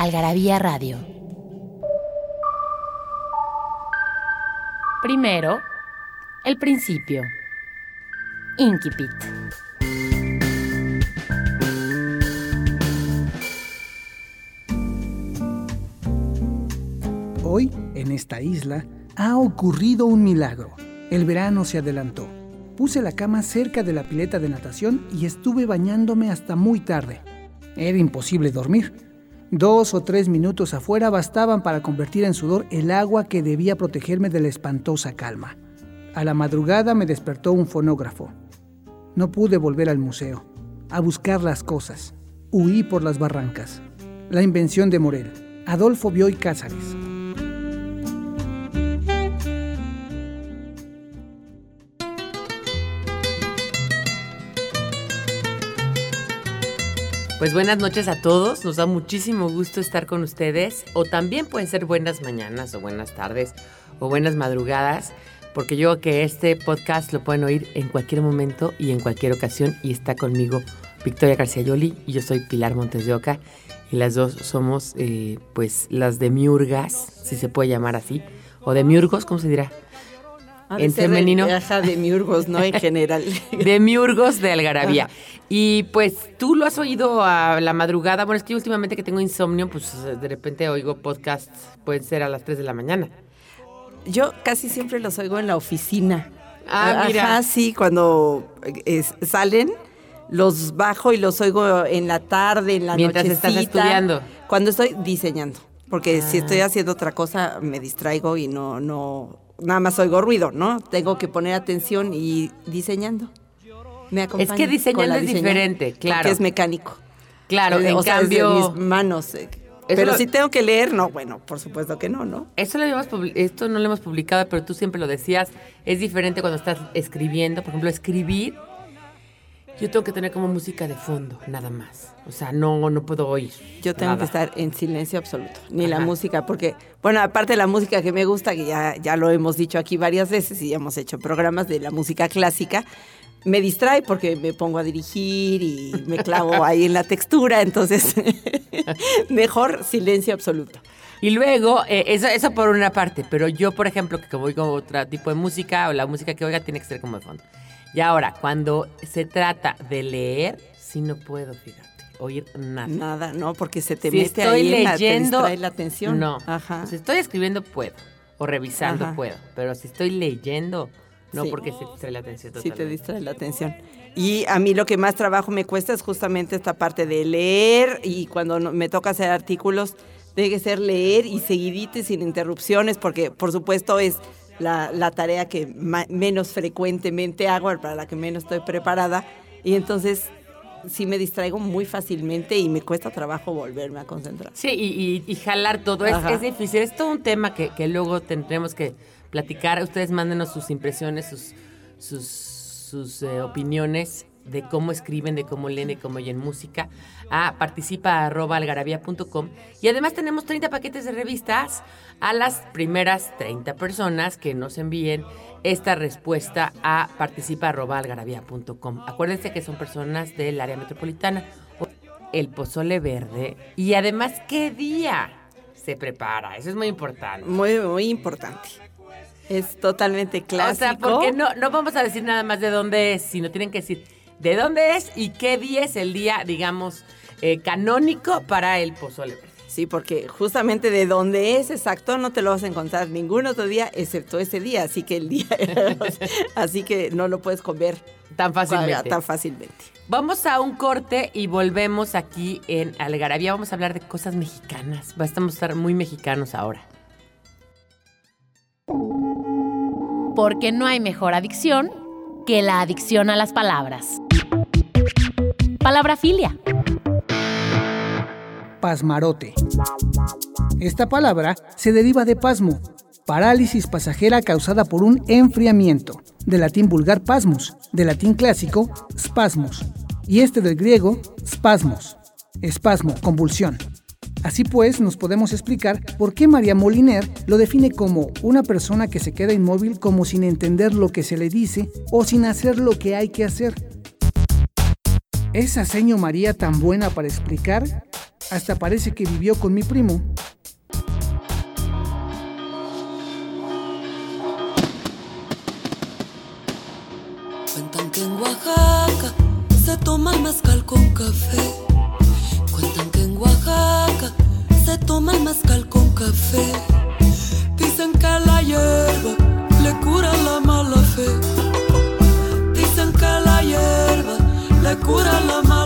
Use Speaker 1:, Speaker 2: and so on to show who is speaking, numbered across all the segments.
Speaker 1: Algarabía Radio. Primero, el principio. Inquipit.
Speaker 2: Hoy, en esta isla, ha ocurrido un milagro. El verano se adelantó. Puse la cama cerca de la pileta de natación y estuve bañándome hasta muy tarde. Era imposible dormir. Dos o tres minutos afuera bastaban para convertir en sudor el agua que debía protegerme de la espantosa calma. A la madrugada me despertó un fonógrafo. No pude volver al museo, a buscar las cosas. Huí por las barrancas. La invención de Morel. Adolfo Bioy Cázares.
Speaker 3: Pues buenas noches a todos, nos da muchísimo gusto estar con ustedes, o también pueden ser buenas mañanas, o buenas tardes, o buenas madrugadas, porque yo que este podcast lo pueden oír en cualquier momento y en cualquier ocasión, y está conmigo Victoria García Yoli, y yo soy Pilar Montes de Oca, y las dos somos, eh, pues, las de Miurgas, si se puede llamar así, o de Miurgos, ¿cómo se dirá?
Speaker 4: En femenino. De, de miurgos, ¿no? En general.
Speaker 3: de miurgos de Algarabía. Y pues tú lo has oído a la madrugada. Bueno, es que últimamente que tengo insomnio, pues de repente oigo podcasts, pueden ser a las 3 de la mañana.
Speaker 4: Yo casi siempre los oigo en la oficina.
Speaker 3: Ah, mira.
Speaker 4: Ajá, sí, cuando salen, los bajo y los oigo en la tarde, en la
Speaker 3: Mientras estás estudiando.
Speaker 4: Cuando estoy diseñando. Porque si ah. estoy haciendo otra cosa, me distraigo y no, no, nada más oigo ruido, ¿no? Tengo que poner atención y diseñando. Me
Speaker 3: es que diseñando es diferente, claro.
Speaker 4: Que es mecánico.
Speaker 3: Claro, en cambio.
Speaker 4: mis manos. Eh, pero si tengo que leer, no, bueno, por supuesto que no, ¿no?
Speaker 3: Eso lo esto no lo hemos publicado, pero tú siempre lo decías. Es diferente cuando estás escribiendo. Por ejemplo, escribir yo tengo que tener como música de fondo, nada más. O sea, no, no puedo oír.
Speaker 4: Yo tengo que estar en silencio absoluto, ni la música, porque, bueno, aparte de la música que me gusta, que ya, ya lo hemos dicho aquí varias veces y ya hemos hecho programas de la música clásica, me distrae porque me pongo a dirigir y me clavo ahí en la textura, entonces mejor silencio absoluto.
Speaker 3: Y luego, eh, eso, eso por una parte, pero yo, por ejemplo, que voy con otro tipo de música o la música que oiga tiene que ser como de fondo. Y ahora, cuando se trata de leer, sí no puedo, fíjate, oír nada.
Speaker 4: Nada, no, porque se te mete ahí leyendo, la, la atención.
Speaker 3: No, Ajá. si estoy escribiendo puedo, o revisando puedo, pero si estoy leyendo, no, porque se distrae la atención
Speaker 4: totalmente. Sí te distrae la atención. Y a mí lo que más trabajo me cuesta es justamente esta parte de leer y cuando me toca hacer artículos, tiene que ser leer y seguidite sin interrupciones, porque por supuesto es la, tarea que menos frecuentemente hago, para la que menos estoy preparada. Y entonces sí me distraigo muy fácilmente y me cuesta trabajo volverme a concentrar.
Speaker 3: Sí, y, jalar todo. Es, difícil. Es todo un tema que, luego tendremos que platicar. Ustedes mándenos sus impresiones, sus, sus, sus eh, opiniones de cómo escriben, de cómo leen, de cómo oyen música, a participa.algarabía.com. Y además tenemos 30 paquetes de revistas a las primeras 30 personas que nos envíen esta respuesta a participa.algarabía.com. Acuérdense que son personas del área metropolitana. El pozole verde. Y además, ¿qué día se prepara? Eso es muy importante.
Speaker 4: Muy, muy importante. Es totalmente clásico. O sea,
Speaker 3: porque no, no vamos a decir nada más de dónde es, sino tienen que decir de dónde es y qué día es el día, digamos, eh, canónico para el pozole
Speaker 4: Sí, porque justamente de dónde es exacto no te lo vas a encontrar ningún otro día excepto ese día, así que el día, así que no lo puedes comer
Speaker 3: tan fácilmente.
Speaker 4: Tan fácilmente.
Speaker 3: Vamos a un corte y volvemos aquí en Algarabía. Vamos a hablar de cosas mexicanas. Vamos a estar muy mexicanos ahora.
Speaker 1: Porque no hay mejor adicción que la adicción a las palabras. Palabra filia.
Speaker 2: pasmarote. Esta palabra se deriva de pasmo, parálisis pasajera causada por un enfriamiento, del latín vulgar pasmus, del latín clásico spasmos, y este del griego spasmos, espasmo, convulsión. Así pues, nos podemos explicar por qué María Moliner lo define como una persona que se queda inmóvil como sin entender lo que se le dice o sin hacer lo que hay que hacer. Esa seño María tan buena para explicar, hasta parece que vivió con mi primo.
Speaker 5: Cuentan que en Oaxaca se toma con café. Se toma el mezcal con café. Dicen que la hierba le cura la mala fe. Dicen que la hierba le cura la mala fe.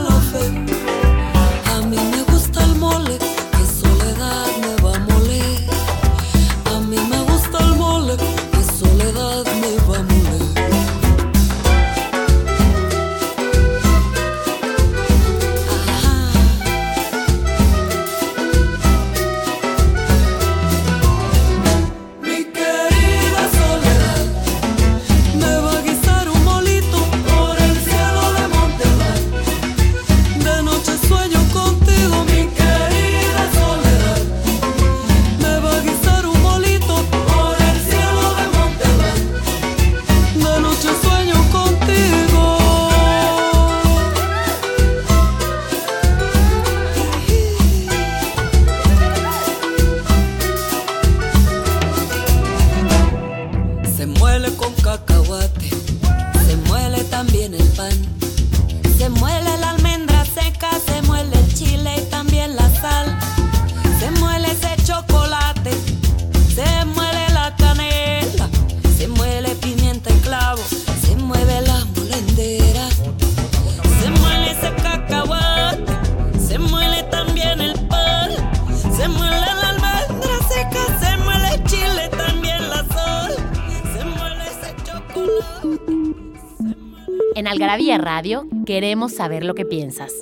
Speaker 1: Radio queremos saber lo que piensas.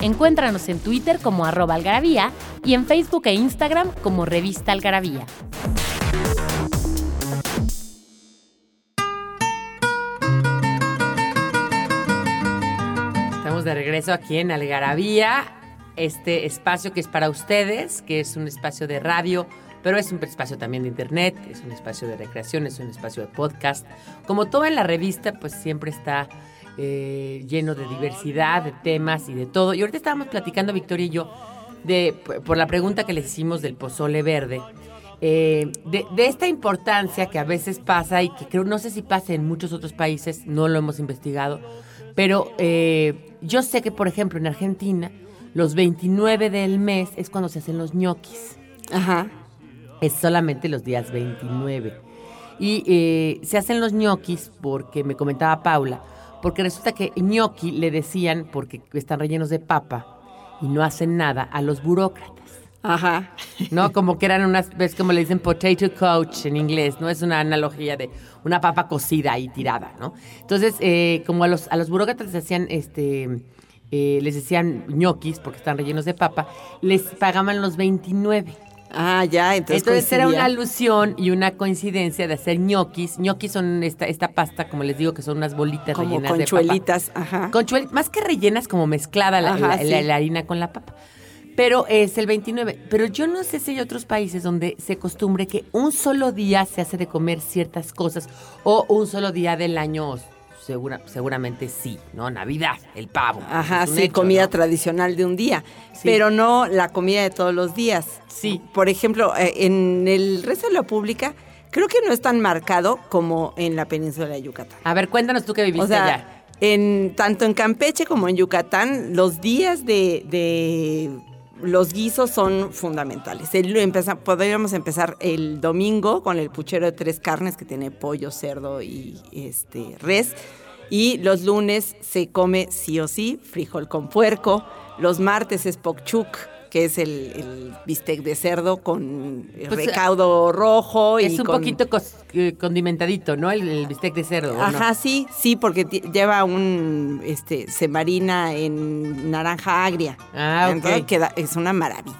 Speaker 1: Encuéntranos en Twitter como arroba algarabía y en Facebook e Instagram como revista algarabía.
Speaker 3: Estamos de regreso aquí en Algarabía, este espacio que es para ustedes, que es un espacio de radio, pero es un espacio también de internet, es un espacio de recreación, es un espacio de podcast. Como todo en la revista, pues siempre está eh, lleno de diversidad, de temas y de todo. Y ahorita estábamos platicando, Victoria y yo, de, por la pregunta que les hicimos del pozole verde, eh, de, de esta importancia que a veces pasa y que creo, no sé si pasa en muchos otros países, no lo hemos investigado, pero eh, yo sé que, por ejemplo, en Argentina, los 29 del mes es cuando se hacen los ñoquis.
Speaker 4: Ajá.
Speaker 3: Es solamente los días 29. Y eh, se hacen los ñoquis porque me comentaba Paula, porque resulta que ñoqui le decían, porque están rellenos de papa y no hacen nada, a los burócratas.
Speaker 4: Ajá.
Speaker 3: ¿no? Como que eran unas, ves como le dicen potato coach en inglés, ¿no? Es una analogía de una papa cocida y tirada, ¿no? Entonces, eh, como a los, a los burócratas les hacían, este, eh, les decían ñoquis porque están rellenos de papa, les pagaban los 29.
Speaker 4: Ah, ya, entonces.
Speaker 3: Entonces era una alusión y una coincidencia de hacer ñoquis. ñoquis son esta, esta pasta, como les digo, que son unas bolitas
Speaker 4: Como
Speaker 3: rellenas de
Speaker 4: conchuelitas,
Speaker 3: papa.
Speaker 4: ajá.
Speaker 3: Conchuel- más que rellenas, como mezclada la,
Speaker 4: Ajá,
Speaker 3: la-
Speaker 4: sí.
Speaker 3: la- la harina con la papa. Pero es el 29. Pero yo no sé si hay otros países donde se costumbre que un solo día se hace de comer ciertas cosas o un solo día del año, segura, seguramente sí, ¿no? Navidad, el pavo.
Speaker 4: Ajá, sí,
Speaker 3: hecho,
Speaker 4: comida
Speaker 3: ¿no?
Speaker 4: tradicional de un día,
Speaker 3: Sí.
Speaker 4: pero no la comida de todos los días.
Speaker 3: Sí.
Speaker 4: Por ejemplo, eh, en el resto de la pública, creo que no es tan marcado como en la península de Yucatán.
Speaker 3: A ver, cuéntanos tú que viviste
Speaker 4: O sea,
Speaker 3: allá.
Speaker 4: en, tanto en Campeche como en Yucatán, los días de, de los guisos son fundamentales. El- podríamos empezar el domingo con el puchero de tres carnes que tiene pollo, cerdo y este, res. Y los lunes se come sí o sí frijol con puerco. Los martes es pokchuk, que es el, bistec de cerdo con pues, recaudo rojo.
Speaker 3: Es un poquito eh, condimentadito, ¿no? El, bistec de cerdo.
Speaker 4: Ajá, sí, sí, porque lleva un, este, se marina en naranja agria. Ah, ok. Entonces queda, es una maravilla.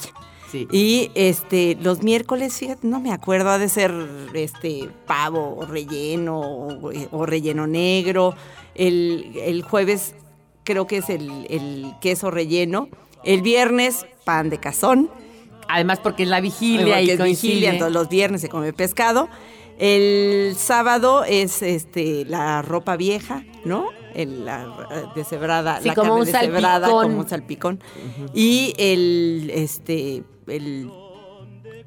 Speaker 4: Sí. Y este, los miércoles, fíjate, no me acuerdo, ha de ser este pavo relleno o, relleno negro. El, el, jueves creo que es el, el queso relleno. El viernes, pan de cazón.
Speaker 3: Además, porque es la vigilia y
Speaker 4: es vigilia, entonces los viernes se come pescado. El sábado es este la ropa vieja, ¿no? El, la deshebrada,
Speaker 3: sí, como un deshebrada, como
Speaker 4: un salpicón. Y el este el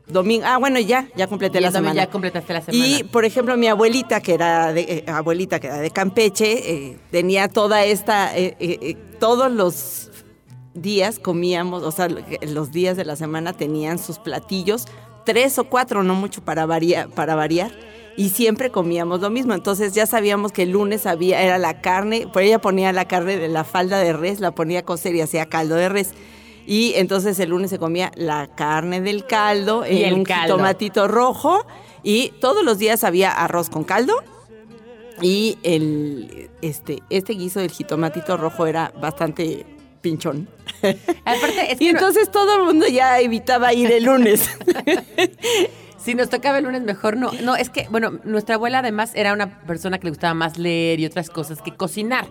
Speaker 4: domingo, ah, bueno, ya, ya completé la semana.
Speaker 3: Ya completaste la semana.
Speaker 4: Y, por ejemplo, mi abuelita, que era de, eh, abuelita que era de Campeche, eh, tenía toda esta, eh, todos los días comíamos, o sea, los días de la semana tenían sus platillos, tres o cuatro, no mucho para, para variar, y siempre comíamos lo mismo. Entonces ya sabíamos que el lunes había, era la carne, pues ella ponía la carne de la falda de res, la ponía a cocer y hacía caldo de res. Y entonces el lunes se comía la carne del caldo en un tomatito rojo y todos los días había arroz con caldo y el este este guiso del jitomatito rojo era bastante pinchón. y entonces todo el mundo ya evitaba ir el lunes.
Speaker 3: si nos tocaba el lunes mejor no. No, es que, bueno, nuestra abuela además era una persona que le gustaba más leer y otras cosas que cocinar.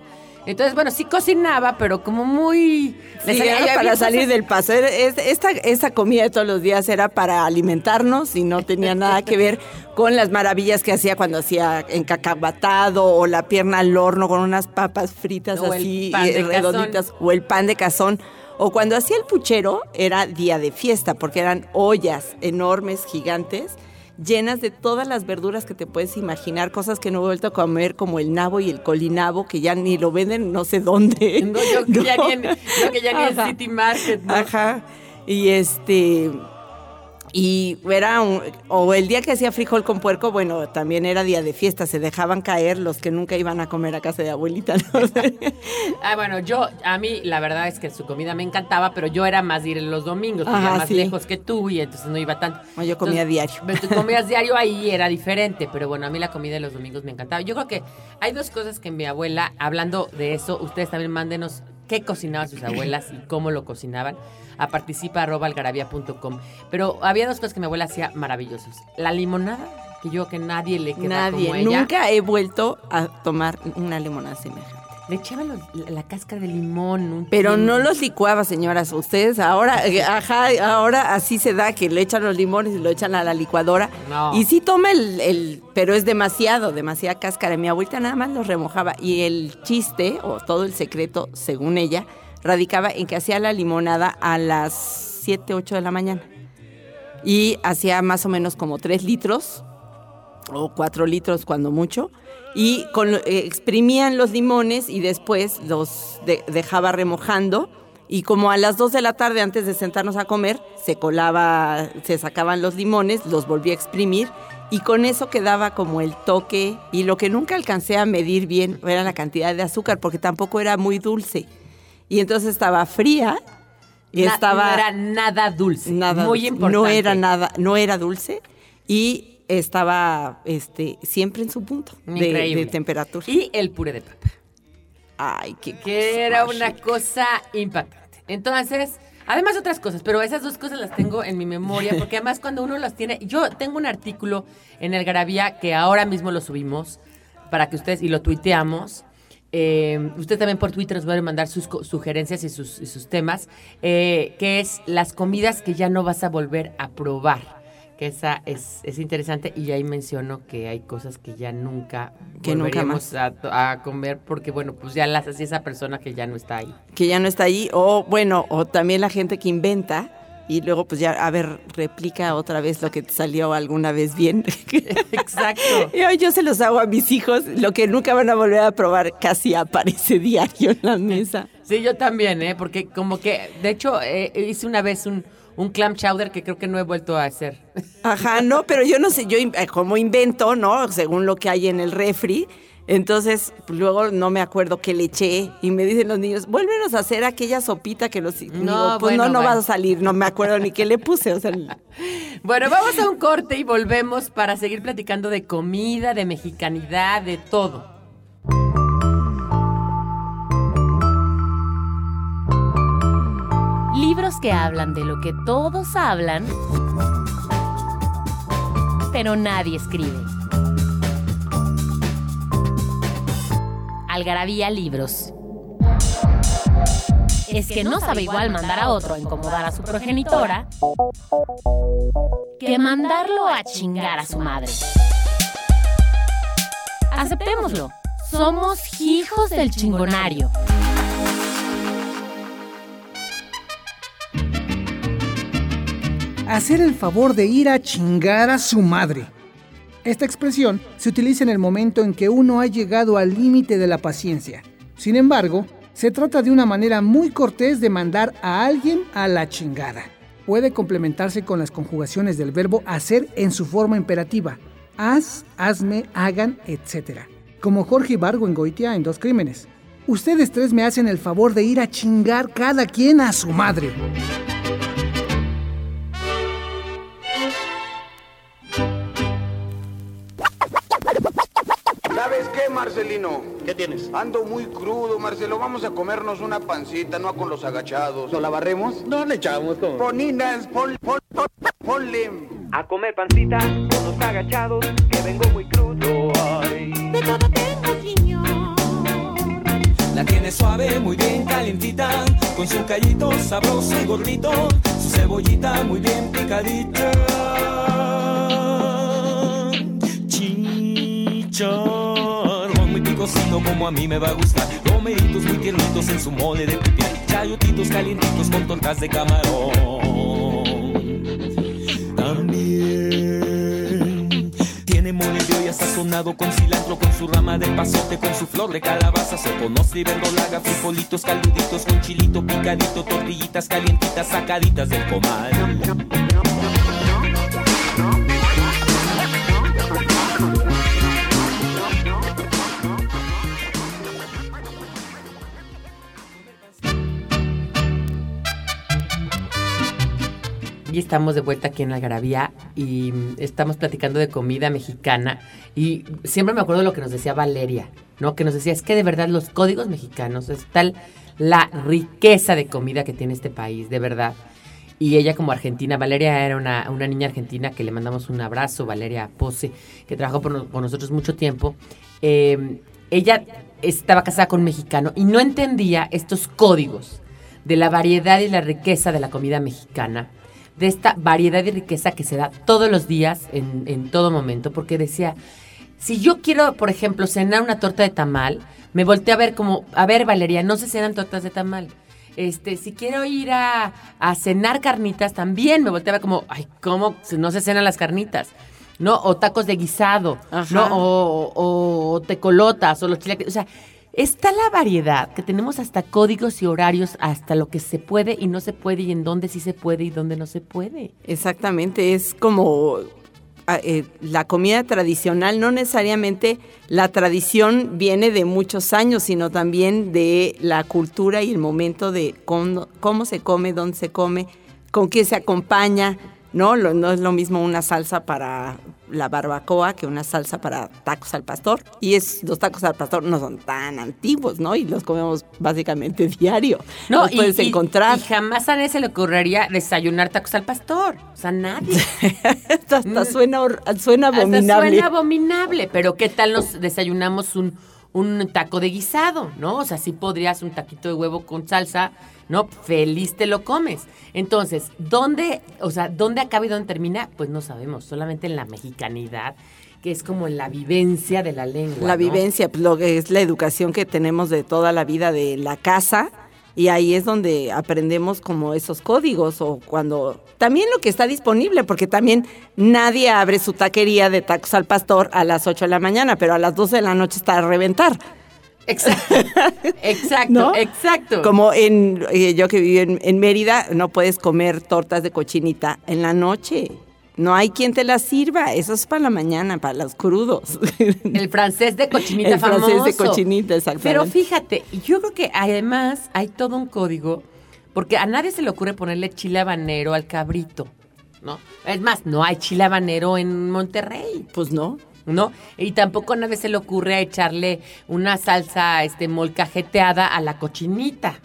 Speaker 3: Entonces, bueno, sí cocinaba, pero como muy...
Speaker 4: Sí, para salir del paso. Esta, esta comida de todos los días era para alimentarnos y no tenía nada que ver con las maravillas que hacía cuando hacía encacabatado o la pierna al horno con unas papas fritas así eh, redonditas o el pan de cazón. O cuando hacía el puchero era día de fiesta porque eran ollas enormes, gigantes llenas de todas las verduras que te puedes imaginar, cosas que no he vuelto a comer, como el nabo y el colinabo, que ya ni lo venden no sé dónde.
Speaker 3: No, yo que ya ni que ya ni en City Market, ¿no?
Speaker 4: Ajá. Y este y era un, o el día que hacía frijol con puerco, bueno, también era día de fiesta, se dejaban caer los que nunca iban a comer a casa de abuelita.
Speaker 3: ah, bueno, yo, a mí la verdad es que su comida me encantaba, pero yo era más de ir los domingos, porque más lejos que tú y entonces no iba tanto.
Speaker 4: yo comía diario.
Speaker 3: Tú comías diario ahí era diferente, pero bueno, a mí la comida de los domingos me encantaba. Yo creo que hay dos cosas que mi abuela, hablando de eso, ustedes también mándenos qué cocinaban sus abuelas y cómo lo cocinaban a participa.algarabia.com. Pero había dos cosas que mi abuela hacía maravillosas. La limonada, que yo que nadie le queda nadie. como
Speaker 4: ella. Nunca he vuelto a tomar una limonada semejante.
Speaker 3: Le echaban la cáscara de limón.
Speaker 4: Pero no los licuaba, señoras. Ustedes ahora, eh, ajá, ahora así se da que le echan los limones y lo echan a la licuadora. Y sí toma el, el, pero es demasiado, demasiada cáscara. Mi abuelita nada más los remojaba. Y el chiste, o todo el secreto, según ella, radicaba en que hacía la limonada a las 7, 8 de la mañana. Y hacía más o menos como 3 litros, o 4 litros cuando mucho. Y con, eh, exprimían los limones y después los dejaba remojando. Y como a las 2 de la tarde, antes de sentarnos a comer, se colaba, se sacaban los limones, los volvía a exprimir y con eso quedaba como el toque y lo que nunca alcancé a medir bien era la cantidad de azúcar porque tampoco era muy dulce y entonces estaba fría y estaba
Speaker 3: no era nada dulce, nada muy importante.
Speaker 4: No era nada, no era dulce y estaba este siempre en su punto de, temperatura.
Speaker 3: Y el puré de papa.
Speaker 4: Ay, qué
Speaker 3: Que era una cosa impactante. Entonces, además otras cosas, pero esas dos cosas las tengo en mi memoria, porque además cuando uno las tiene, yo tengo un artículo en el Garabía que ahora mismo lo subimos para que ustedes, y lo tuiteamos, eh, usted también por Twitter nos puede mandar sus sugerencias y sus, temas, eh, que es las comidas que ya no vas a volver a probar. Que esa es, interesante y ahí menciono que hay cosas que ya nunca que volveríamos a, comer porque, bueno, pues ya las hacía esa persona que ya no está ahí.
Speaker 4: Que ya no está ahí, o bueno, o también la gente que inventa y luego pues ya, a ver, replica otra vez lo que te salió alguna vez bien.
Speaker 3: Exacto.
Speaker 4: yo, yo se los hago a mis hijos, lo que nunca van a volver a probar casi aparece diario en la mesa.
Speaker 3: Sí, yo también, ¿eh? Porque como que, de hecho, eh, hice una vez un, un clam chowder que creo que no he vuelto a hacer.
Speaker 4: Ajá, no, pero yo no sé, yo eh, como invento, ¿no? Según lo que hay en el refri, Entonces, luego no me acuerdo qué le eché y me dicen los niños, vuélvenos a hacer aquella sopita que los... No, pues no, no va a salir, no me acuerdo ni qué le puse. O sea,
Speaker 3: bueno, vamos a un corte y volvemos para seguir platicando de comida, de mexicanidad, de todo.
Speaker 1: Libros que hablan de lo que todos hablan, pero nadie escribe. Algarabía Libros. Es que no sabe igual mandar a otro a incomodar a su progenitora que mandarlo a chingar a su madre. Aceptémoslo. Somos hijos del chingonario.
Speaker 2: Hacer el favor de ir a chingar a su madre. Esta expresión se utiliza en el momento en que uno ha llegado al límite de la paciencia. Sin embargo, se trata de una manera muy cortés de mandar a alguien a la chingada. Puede complementarse con las conjugaciones del verbo hacer en su forma imperativa. Haz, hazme, hagan, etc. Como Jorge Ibargo en Goitia en Dos Crímenes. Ustedes tres me hacen el favor de ir a chingar cada quien a su madre.
Speaker 6: Marcelino?
Speaker 7: ¿Qué tienes?
Speaker 6: Ando muy crudo, Marcelo. Vamos a comernos una pancita, no con los agachados.
Speaker 7: ¿No la barremos?
Speaker 6: No le echamos todo. Poninas, pon, pon, ponle.
Speaker 8: A comer pancita con los agachados, que vengo muy crudo. Ay. De todo tengo, señor.
Speaker 9: La tiene suave, muy bien calientita, con su callito sabroso y gordito, su cebollita muy bien picadita. Chicha como a mí me va a gustar. Romeritos muy tiernitos en su mole de pipián. Chayotitos calientitos con tortas de camarón. También tiene mole de olla sazonado con cilantro, con su rama de pasote, con su flor de calabaza. Se conoce y verdolaga, frijolitos caluditos con chilito picadito, tortillitas calientitas sacaditas del comal.
Speaker 3: Y estamos de vuelta aquí en Algarabía y estamos platicando de comida mexicana. Y siempre me acuerdo de lo que nos decía Valeria, ¿no? Que nos decía, es que de verdad los códigos mexicanos es tal la riqueza de comida que tiene este país, de verdad. Y ella como argentina, Valeria era una, niña argentina que le mandamos un abrazo, Valeria Pose, que trabajó por, nosotros mucho tiempo. Eh, ella estaba casada con un mexicano y no entendía estos códigos de la variedad y la riqueza de la comida mexicana de esta variedad y riqueza que se da todos los días, en, en todo momento, porque decía, si yo quiero, por ejemplo, cenar una torta de tamal, me volteé a ver como, a ver, Valeria, no se cenan tortas de tamal. Este, si quiero ir a, a cenar carnitas, también me volteé a ver como, ay, ¿cómo no se cenan las carnitas? ¿No? O tacos de guisado, ¿no? O, o, o, tecolotas, o los chilaquiles. O sea, Está la variedad, que tenemos hasta códigos y horarios, hasta lo que se puede y no se puede, y en dónde sí se puede y dónde no se puede.
Speaker 4: Exactamente, es como ah, eh, la comida tradicional, no necesariamente la tradición viene de muchos años, sino también de la cultura y el momento de cómo, cómo se come, dónde se come, con qué se acompaña. ¿No? no es lo mismo una salsa para la barbacoa que una salsa para tacos al pastor. Y es, los tacos al pastor no son tan antiguos, ¿no? Y los comemos básicamente diario. No, los puedes encontrar.
Speaker 3: Y jamás a nadie se le ocurriría desayunar tacos al pastor. O sea, nadie.
Speaker 4: hasta, mm. suena, suena abominable. Hasta
Speaker 3: suena abominable. Pero ¿qué tal nos desayunamos un, un taco de guisado, ¿no? O sea, sí podrías un taquito de huevo con salsa ¿no? Feliz te lo comes. Entonces, ¿dónde, o sea, dónde acaba y dónde termina? Pues no sabemos, solamente en la mexicanidad que es como en la vivencia de la lengua.
Speaker 4: La vivencia, pues, lo que es la educación que tenemos de toda la vida de la casa, y ahí es donde aprendemos como esos códigos o cuando también lo que está disponible, porque también nadie abre su taquería de tacos al pastor a las 8 de la mañana, pero a las 12 de la noche está a reventar.
Speaker 3: Exacto, exacto, exacto.
Speaker 4: Como en eh, yo que vivo en, Mérida, no puedes comer tortas de cochinita en la noche. No hay quien te la sirva. Eso es para la mañana, para los crudos.
Speaker 3: El francés de cochinita
Speaker 4: El
Speaker 3: famoso.
Speaker 4: francés de cochinita, exactamente.
Speaker 3: Pero fíjate, yo creo que además hay todo un código, porque a nadie se le ocurre ponerle chile habanero al cabrito, ¿no? Es más, no hay chile habanero en Monterrey.
Speaker 4: Pues no.
Speaker 3: ¿No? Y tampoco a nadie se le ocurre echarle una salsa este molcajeteada a la cochinita.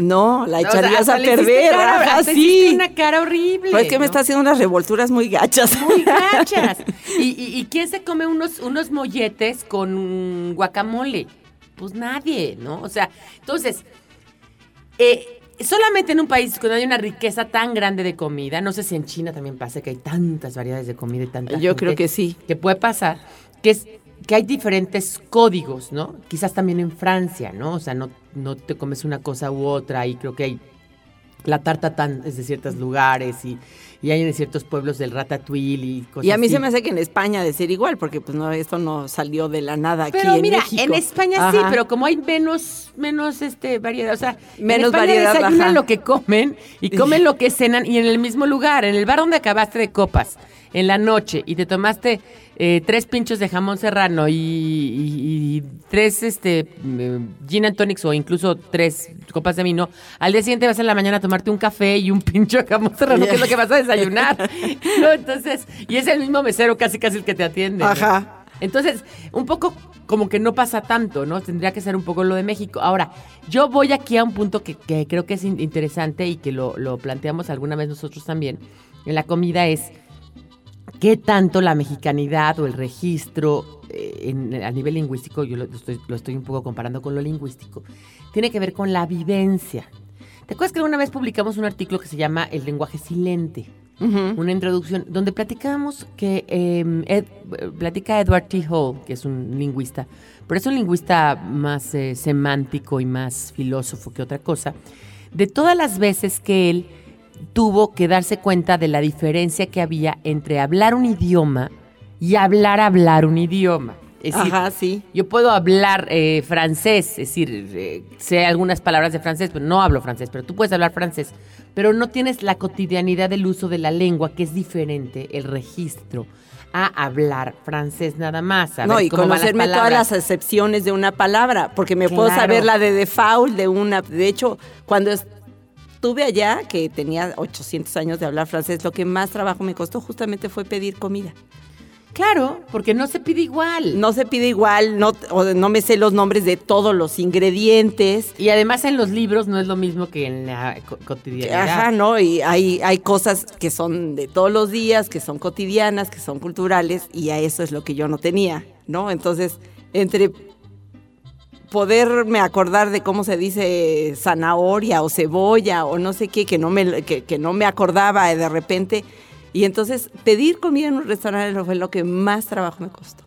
Speaker 4: No, la
Speaker 3: O sea,
Speaker 4: echarías a perder.
Speaker 3: cara-
Speaker 4: ajá,
Speaker 3: hasta
Speaker 4: sí.
Speaker 3: una cara horrible.
Speaker 4: Pues es que me está haciendo unas revolturas muy gachas.
Speaker 3: Muy gachas. ¿Y, y, y quién se come unos, unos molletes con guacamole? Pues nadie, ¿no? O sea, entonces, eh, solamente en un país donde hay una riqueza tan grande de comida, no sé si en China también pasa que hay tantas variedades de comida y tanta
Speaker 4: Yo creo que sí.
Speaker 3: Que puede pasar, que es que hay diferentes códigos, ¿no? Quizás también en Francia, ¿no? O sea, no, no te comes una cosa u otra y creo que hay la tarta tan es de ciertos lugares y, y hay en ciertos pueblos del ratatouille y cosas
Speaker 4: Y a mí
Speaker 3: así.
Speaker 4: se me hace que en España de ser igual, porque pues no, esto no salió de la nada aquí
Speaker 3: Pero
Speaker 4: en
Speaker 3: mira,
Speaker 4: México.
Speaker 3: en España sí, pero como hay menos, menos este variedad, o sea,
Speaker 4: Menos
Speaker 3: en España
Speaker 4: variedad,
Speaker 3: desayunan
Speaker 4: ajá.
Speaker 3: lo que comen y comen lo que cenan y en el mismo lugar, en el bar donde acabaste de copas, en la noche y te tomaste eh, tres pinchos de jamón serrano y, y- y tres este eh, gin and tonics o incluso tres copas de vino, al día siguiente vas en la mañana a tomarte un café y un pincho de jamón serrano, que es lo que vas a desayunar. ¿no? Entonces, y es el mismo mesero casi casi el que te atiende. ¿no?
Speaker 4: Ajá.
Speaker 3: Entonces, un poco como que no pasa tanto, ¿no? Tendría que ser un poco lo de México. Ahora, yo voy aquí a un punto que, que creo que es in- interesante y que lo, lo planteamos alguna vez nosotros también en la comida es qué tanto la mexicanidad o el registro eh, en- a nivel lingüístico, yo lo estoy, lo estoy un poco comparando con lo lingüístico, tiene que ver con la vivencia. ¿Te acuerdas que alguna vez publicamos un artículo que se llama El lenguaje silente? una introducción donde platicábamos que eh, Ed- eh, platica Edward T. Hall, que es un lingüista, pero es un lingüista más eh, semántico y más filósofo que otra cosa, de todas las veces que él tuvo que darse cuenta de la diferencia que había entre hablar un idioma y hablar hablar un idioma. Es decir,
Speaker 4: Ajá, sí.
Speaker 3: yo puedo hablar eh, francés, es decir, eh, sé algunas palabras de francés, pero no hablo francés, pero tú puedes hablar francés, pero no tienes la cotidianidad del uso de la lengua, que es diferente el registro a hablar francés nada más. a
Speaker 4: No,
Speaker 3: ver
Speaker 4: y
Speaker 3: cómo van las
Speaker 4: conocerme todas las excepciones de una palabra, porque me puedo saber la de default de una. De hecho, cuando estuve allá, que tenía 800 años de hablar francés, lo que más trabajo me costó justamente fue pedir comida.
Speaker 3: Claro, porque no se pide igual.
Speaker 4: No se pide igual, no, o no me sé los nombres de todos los ingredientes.
Speaker 3: Y además en los libros no es lo mismo que en la co- cotidianidad.
Speaker 4: Ajá, ¿no? Y hay, hay cosas que son de todos los días, que son cotidianas, que son culturales, y a eso es lo que yo no tenía, ¿no? Entonces, entre poderme acordar de cómo se dice zanahoria o cebolla o no sé qué, que no me, que, que no me acordaba de repente. Y entonces pedir comida en un restaurante fue lo que más trabajo me costó.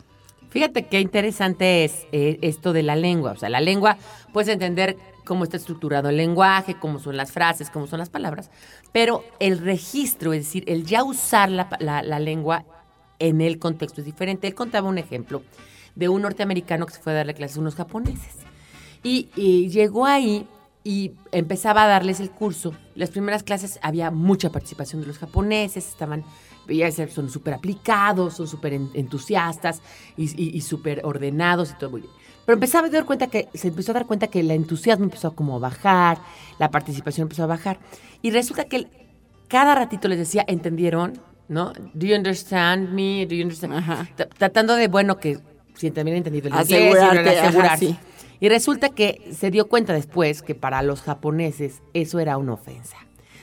Speaker 3: Fíjate qué interesante es eh, esto de la lengua. O sea, la lengua, puedes entender cómo está estructurado el lenguaje, cómo son las frases, cómo son las palabras, pero el registro, es decir, el ya usar la, la- la lengua en el contexto es diferente. Él contaba un ejemplo de un norteamericano que se fue a darle clases a unos japoneses. Y, y llegó ahí y empezaba a darles el curso. Las primeras clases había mucha participación de los japoneses, estaban, son súper aplicados, son súper en- entusiastas y, y- y súper ordenados y todo muy bien. Pero empezaba a dar cuenta que, se empezó a dar cuenta que el entusiasmo empezó a como a bajar, la participación empezó a bajar. Y resulta que cada ratito les decía, ¿entendieron? ¿No? ¿Do you understand me? ¿Do you understand?
Speaker 4: Aja.
Speaker 3: T- Tratando de, bueno, que si también entendido el inglés, y
Speaker 4: Asegurarte, ajá, sí.
Speaker 3: Y resulta que se dio cuenta después que para los japoneses eso era una ofensa.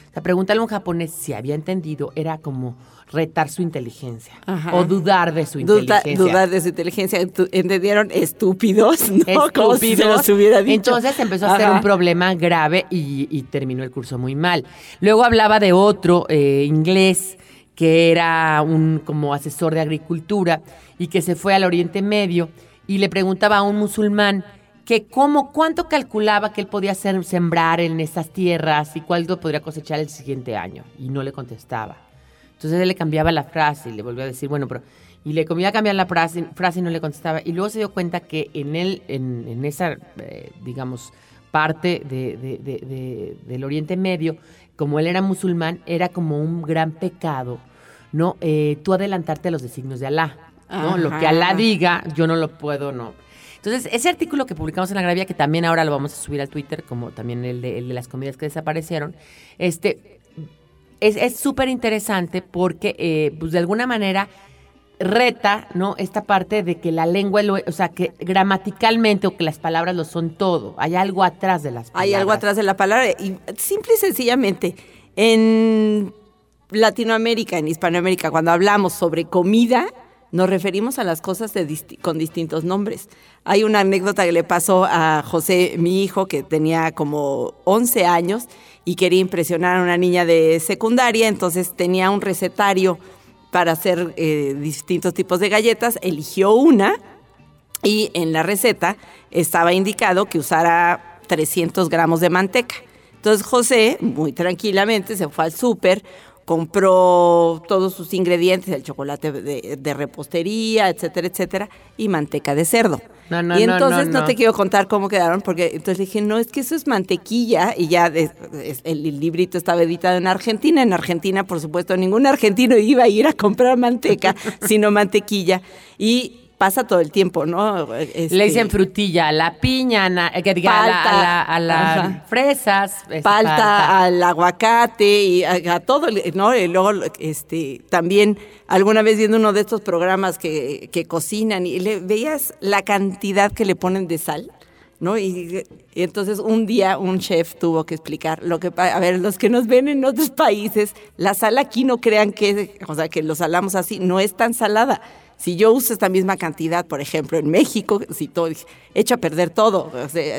Speaker 3: O sea, preguntarle a un japonés si había entendido era como retar su inteligencia
Speaker 4: Ajá.
Speaker 3: o dudar de su
Speaker 4: Duda-
Speaker 3: inteligencia.
Speaker 4: dudar de su inteligencia. ¿Entendieron? Estúpidos, ¿no? Como si se
Speaker 3: Estúpidos.
Speaker 4: los hubiera dicho.
Speaker 3: Entonces empezó a ser un problema grave y, y terminó el curso muy mal. Luego hablaba de otro eh, inglés que era un como asesor de agricultura y que se fue al Oriente Medio y le preguntaba a un musulmán que cómo, cuánto calculaba que él podía hacer, sembrar en esas tierras y cuánto podría cosechar el siguiente año. Y no le contestaba. Entonces él le cambiaba la frase y le volvió a decir, bueno, pero... Y le comía a cambiar la frase, frase y no le contestaba. Y luego se dio cuenta que en él, en, en esa, eh, digamos, parte de- del Oriente Medio, como él era musulmán, era como un gran pecado ¿no? Eh, tú adelantarte a los designios de Alá, ¿no? Lo que Alá diga, yo no lo puedo, no. Entonces, ese artículo que publicamos en la Gravia, que también ahora lo vamos a subir al Twitter, como también el de, el de las comidas que desaparecieron, este, es súper interesante porque, eh, pues de alguna manera, reta, ¿no? Esta parte de que la lengua, lo, o sea, que gramaticalmente o que las palabras lo son todo. Hay algo atrás de las palabras.
Speaker 4: Hay algo atrás de la palabra. Y simple y sencillamente, en Latinoamérica, en Hispanoamérica, cuando hablamos sobre comida, nos referimos a las cosas con distintos nombres. Hay una anécdota que le pasó a José, mi hijo, que tenía como 11 años y quería impresionar a una niña de secundaria, entonces tenía un recetario para hacer eh, distintos tipos de galletas, eligió una y en la receta estaba indicado que usara 300 gramos de manteca. Entonces José, muy tranquilamente, se fue al súper, compró todos sus ingredientes, el chocolate de, repostería, etcétera, etcétera, y manteca de cerdo. y entonces no, te quiero contar cómo quedaron, porque entonces dije, no, es que eso es mantequilla, y ya el, librito estaba editado en Argentina. En Argentina, por supuesto, ningún argentino iba a ir a comprar manteca, sino mantequilla. Y pasa todo el tiempo, ¿no?
Speaker 3: Este, Le dicen frutilla a la piña, que diga a, las fresas.
Speaker 4: Palta, al aguacate y a, todo, ¿no? Y luego, este, también alguna vez viendo uno de estos programas que, que cocinan y le veías la cantidad que le ponen de sal. ¿no? Y, y, entonces un día un chef tuvo que explicar lo que a ver, los que nos ven en otros países, la sal aquí no crean que, o sea, que lo salamos así, no es tan salada. Si yo uso esta misma cantidad, por ejemplo, en México, si todo, echa a perder todo.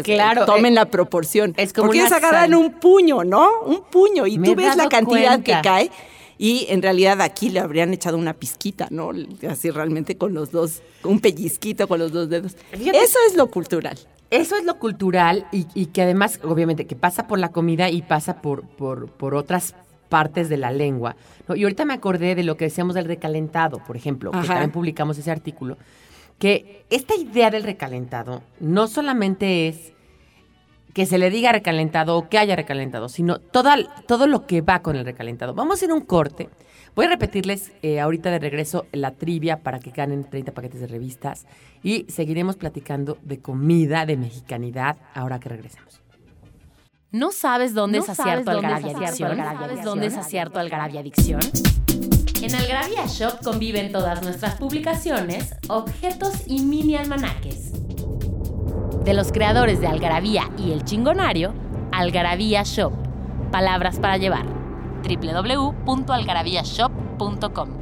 Speaker 4: claro. Tomen eh, la proporción. Es como Porque ellos agarran un puño, ¿no? Un puño. Y tú ves la cantidad que cae. Y en realidad aquí le habrían echado una pizquita, ¿no? Así realmente con los dos, un pellizquito con los dos dedos. Eso es lo cultural.
Speaker 3: Eso es lo cultural y, y, que además, obviamente, que pasa por la comida y pasa por, por, por otras partes de la lengua. Y ahorita me acordé de lo que decíamos del recalentado, por ejemplo, que también publicamos ese artículo, que esta idea del recalentado no solamente es que se le diga recalentado o que haya recalentado, sino todo lo que va con el recalentado. Vamos a hacer un corte. Voy a repetirles eh, ahorita de regreso la trivia para que ganen 30 paquetes de revistas y seguiremos platicando de comida, de mexicanidad, ahora que regresemos.
Speaker 1: ¿No sabes dónde es acierto Algarabia Adicción? ¿Sabes dónde es acierto Algarabia Adicción? En Algarabia Shop conviven todas nuestras publicaciones, objetos y mini almanaques. De los creadores de Algarabía y El Chingonario, Algarabía Shop. Palabras para llevar. www.algarabíashop.com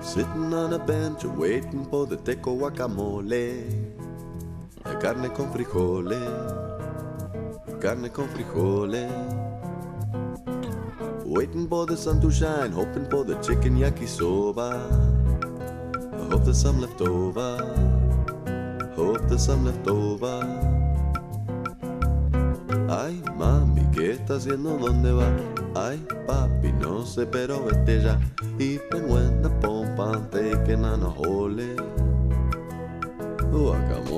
Speaker 7: Sitting on a bench waiting for the teco guacamole. Carne con frijole, carne con frijole. Waiting for the sun to shine, hoping for the chicken yakisoba. I hope there's some left over. Hope there's some left over. Ay, mami, ¿qué está haciendo? ¿Dónde va? Ay, papi, no sé, pero vete ya. Y penguenda pompante que nana jole. Guacamole. Summer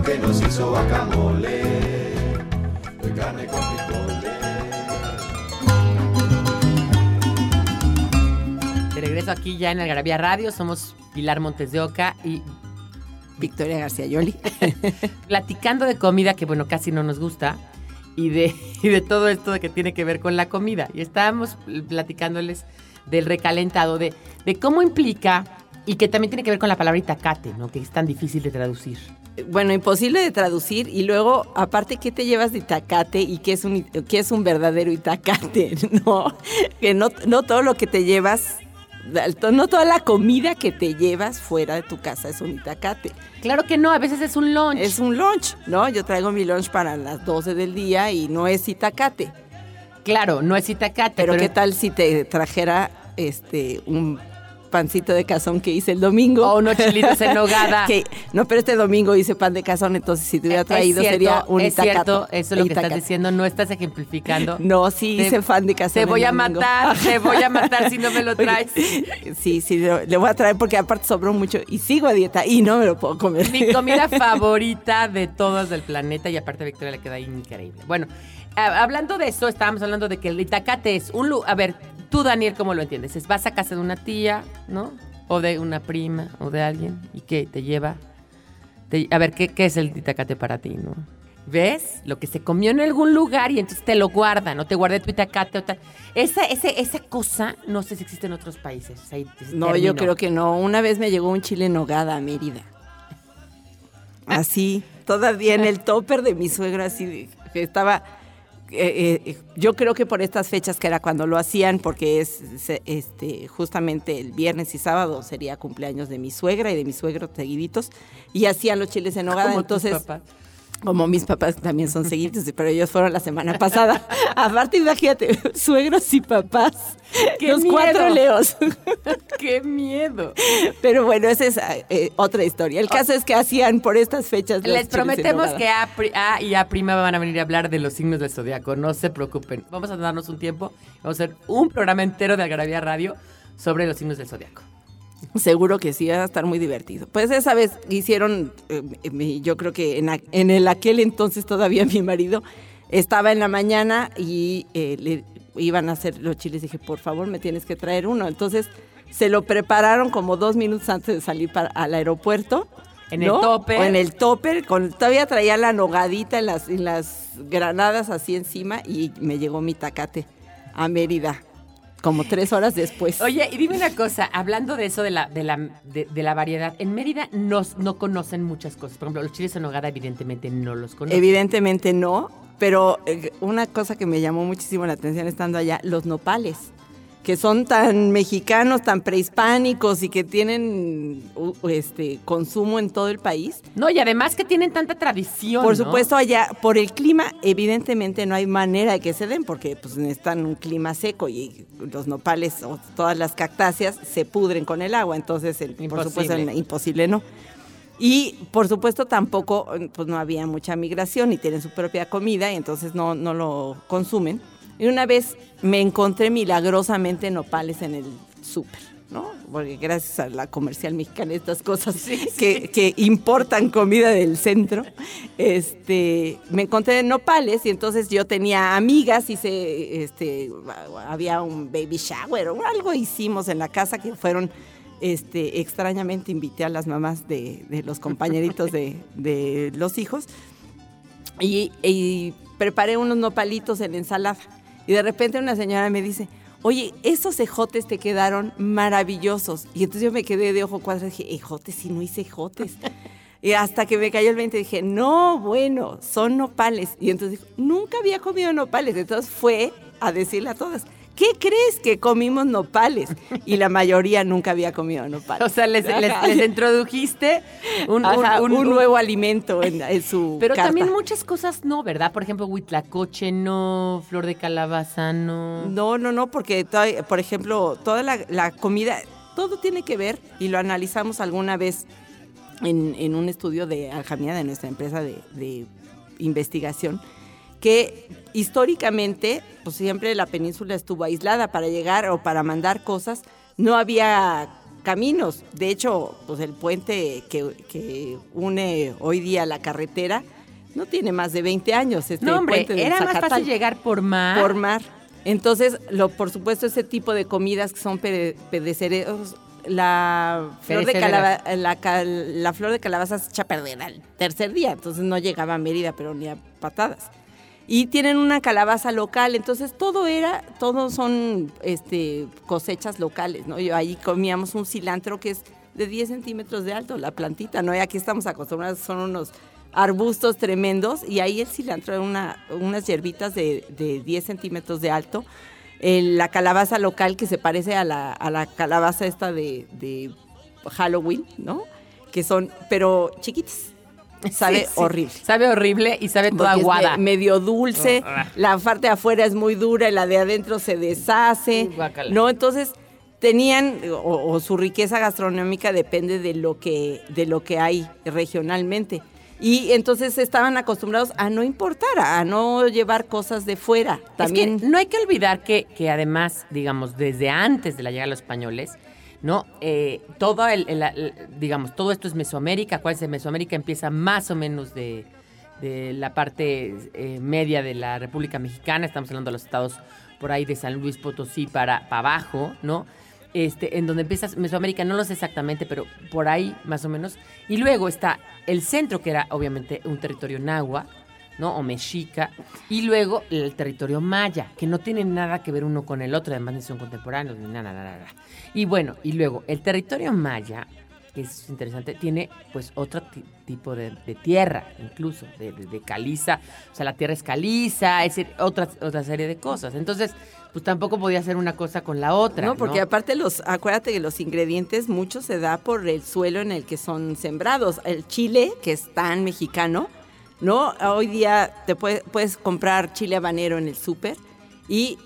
Speaker 7: que nos hizo guacamole. De carne con frijoles.
Speaker 3: De regreso aquí ya en Algarabía Radio, somos Pilar Montes de Oca y
Speaker 4: Victoria García Yoli.
Speaker 3: platicando de comida, que bueno, casi no nos gusta, y de, y de todo esto que tiene que ver con la comida. Y estábamos platicándoles del recalentado, de, de cómo implica, y que también tiene que ver con la palabra itacate, ¿no? Que es tan difícil de traducir.
Speaker 4: Bueno, imposible de traducir y luego, aparte, ¿qué te llevas de itacate y qué es un, qué es un verdadero itacate? No, que no, no todo lo que te llevas, no toda la comida que te llevas fuera de tu casa es un itacate.
Speaker 3: Claro que no, a veces es un lunch.
Speaker 4: Es un lunch, ¿no? Yo traigo mi lunch para las 12 del día y no es itacate.
Speaker 3: Claro, no es itacate.
Speaker 4: Pero, ¿qué tal si te trajera este un pancito de cazón que hice el domingo?
Speaker 3: O unos chilitos en nogada.
Speaker 4: Que- no, pero este domingo hice pan de cazón, entonces si te hubiera traído
Speaker 3: cierto,
Speaker 4: sería un
Speaker 3: es
Speaker 4: itacato.
Speaker 3: cierto, eso es lo que estás diciendo, no estás ejemplificando.
Speaker 4: No, sí
Speaker 3: Te-
Speaker 4: hice fan de cazón.
Speaker 3: Te voy a matar, te voy a matar si no me lo
Speaker 4: Oye,
Speaker 3: traes.
Speaker 4: Sí, sí, le voy a traer porque aparte sobró mucho y sigo a dieta y no me lo puedo comer.
Speaker 3: Mi comida favorita de todas del planeta y aparte a Victoria le queda increíble. Bueno, hablando de eso, estábamos hablando de que el itacate es un lugar... A ver, tú, Daniel, ¿cómo lo entiendes? Es vas a casa de una tía, ¿no? O de una prima, o de alguien, y que te lleva... te- a ver, ¿qué, ¿qué es el itacate para ti, no? ¿Ves? Lo que se comió en algún lugar y entonces te lo guardan, o te guardé tu itacate o tal. Esa, ese, esa cosa, no sé si existe en otros países.
Speaker 4: No, yo creo que no. Una vez me llegó un chile en nogada a Mérida. Así, todavía en el topper de mi suegra, así que estaba. Eh, eh, yo creo que por estas fechas que era cuando lo hacían, porque es se- este justamente el viernes y sábado sería cumpleaños de mi suegra y de mis suegros seguiditos, y hacían los chiles en nogada.
Speaker 3: Como tus
Speaker 4: entonces. Como mis papás también son seguidos, pero ellos fueron la semana pasada. Aparte, imagínate, suegros y papás,
Speaker 3: ¡Qué
Speaker 4: los cuatro leos.
Speaker 3: ¡Qué miedo!
Speaker 4: Pero bueno, esa es eh, otra historia. El caso es que hacían por estas fechas.
Speaker 3: Les prometemos que A y A prima van a venir a hablar de los signos del zodiaco. No se preocupen. Vamos a darnos un tiempo. Vamos a hacer un programa entero de Algarabía Radio sobre los signos del zodiaco.
Speaker 4: Seguro que sí, va a estar muy divertido. Pues esa vez hicieron, eh, yo creo que en, en el aquel entonces todavía mi marido estaba en la mañana y eh, le iban a hacer los chiles. Dije, por favor, me tienes que traer uno. Entonces se lo prepararon como dos minutos antes de salir para, al aeropuerto.
Speaker 3: En el topper.
Speaker 4: O en el topper, con, todavía traía la nogadita en las, en las granadas así encima y me llegó mi tacate a Mérida, como tres horas después.
Speaker 3: Oye, y dime una cosa, hablando de eso de la, de la, de, de la variedad, en Mérida no, no conocen muchas cosas. Por ejemplo, los chiles en nogada evidentemente no los conocen.
Speaker 4: Evidentemente no, pero eh, una cosa que me llamó muchísimo la atención estando allá, los nopales, que son tan mexicanos, tan prehispánicos y que tienen este consumo en todo el país.
Speaker 3: No, y además que tienen tanta tradición.
Speaker 4: Por
Speaker 3: ¿no?
Speaker 4: supuesto, allá, por el clima, evidentemente no hay manera de que se den, porque pues necesitan un clima seco y los nopales o todas las cactáceas se pudren con el agua, entonces el- por supuesto
Speaker 3: Imposible.
Speaker 4: imposible no. Y por supuesto tampoco, pues no había mucha migración y tienen su propia comida y entonces no, no lo consumen. Y una vez me encontré milagrosamente nopales en el súper, ¿no? Porque gracias a la comercial mexicana, estas cosas que, que importan comida del centro, este, me encontré nopales y entonces yo tenía amigas, hice, este, había un baby shower o algo hicimos en la casa que fueron este, extrañamente invité a las mamás de, de los compañeritos de, de los hijos y, y preparé unos nopalitos en ensalada. Y de repente una señora me dice, oye, esos ejotes te quedaron maravillosos. Y entonces yo me quedé de ojo cuadrado y dije, ejotes, si no hice ejotes. Y hasta que me cayó el 20 dije, no, bueno, son nopales. Y entonces dijo, nunca había comido nopales. Entonces fue a decirle a todas, ¿qué crees que comimos nopales? Y la mayoría nunca había comido nopales.
Speaker 3: O sea, les, les-
Speaker 4: Ajá.
Speaker 3: les introdujiste un, un-
Speaker 4: Ajá,
Speaker 3: un-
Speaker 4: un
Speaker 3: un-
Speaker 4: nuevo alimento en, en su
Speaker 3: Pero
Speaker 4: carta.
Speaker 3: también muchas cosas no, ¿verdad? Por ejemplo, huitlacoche no, flor de calabaza no.
Speaker 4: No, no, no, porque, toda- por ejemplo, toda la, la comida, todo tiene que ver, y lo analizamos alguna vez en, en un estudio de Aljamía, de nuestra empresa de, de investigación, que históricamente, pues siempre la península estuvo aislada para llegar o para mandar cosas, no había caminos. De hecho, pues el puente que, que une hoy día la carretera no tiene más de 20 años. Este
Speaker 3: No, hombre,
Speaker 4: puente del
Speaker 3: era más fácil llegar por mar.
Speaker 4: Por mar. Entonces, lo, por supuesto, ese tipo de comidas que son perecederos, la flor, de
Speaker 3: Perecederas.
Speaker 4: calaba- la, cal- la flor de calabaza se echa a perder al tercer día, entonces no llegaba a Mérida, pero ni a patadas. Y tienen una calabaza local, entonces todo era, todos son este, cosechas locales, ¿no? Yo ahí comíamos un cilantro que es de 10 centímetros de alto, la plantita, ¿no? Y aquí estamos acostumbrados, son unos arbustos tremendos y ahí el cilantro era una, unas hierbitas de, de 10 centímetros de alto. La calabaza local que se parece a la, a la calabaza esta de, de Halloween, ¿no? Que son, pero chiquitas. Sabe
Speaker 3: Sí, sí.
Speaker 4: horrible.
Speaker 3: Sabe horrible y sabe toda
Speaker 4: Porque es
Speaker 3: aguada.
Speaker 4: me- medio dulce,
Speaker 3: Ah.
Speaker 4: la parte de afuera es muy dura y la de adentro se deshace.
Speaker 3: Uy, guácala.
Speaker 4: No, entonces tenían o, o su riqueza gastronómica depende de lo que de lo que hay regionalmente. Y entonces estaban acostumbrados a no importar, a no llevar cosas de fuera. También
Speaker 3: Es que no hay que olvidar que, que además, digamos, desde antes de la llegada de los españoles, ¿no? Eh, todo el, digamos, todo esto es Mesoamérica. Acuérdense, Mesoamérica empieza más o menos de, de la parte eh, media de la República Mexicana. Estamos hablando de los estados por ahí de San Luis Potosí para, abajo, ¿no? Este, en donde empieza Mesoamérica, no lo sé exactamente, pero por ahí más o menos. Y luego está el centro, que era obviamente un territorio náhuatl, ¿no? O mexica. Y luego el territorio maya, que no tiene nada que ver uno con el otro, además ni son contemporáneos, ni nada, nada, nada. Y bueno, y luego el territorio maya, que es interesante, tiene pues otro ti- tipo de, de tierra, incluso, de, de- de caliza. O sea, la tierra es caliza, es decir, otra, otra serie de cosas. Entonces, pues tampoco podía hacer una cosa con la otra.
Speaker 4: No, porque aparte los, acuérdate que los ingredientes mucho se da por el suelo en el que son sembrados. El chile, que es tan mexicano, ¿no? Hoy día te puede- puedes comprar chile habanero en el súper y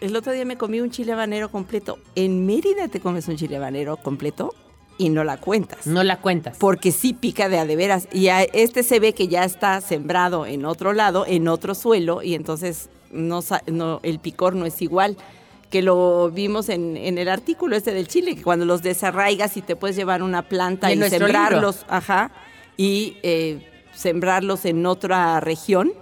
Speaker 4: el otro día me comí un chile habanero completo. En Mérida te comes un chile habanero completo y no la cuentas.
Speaker 3: No la cuentas.
Speaker 4: Porque sí pica de a de veras. Y a este se ve que ya está sembrado en otro lado, en otro suelo, y entonces no, no el picor no es igual. Que lo vimos en, en el artículo este del chile, que cuando los desarraigas y te puedes llevar una planta
Speaker 3: Y
Speaker 4: sembrarlos, ajá, y eh, sembrarlos en otra región,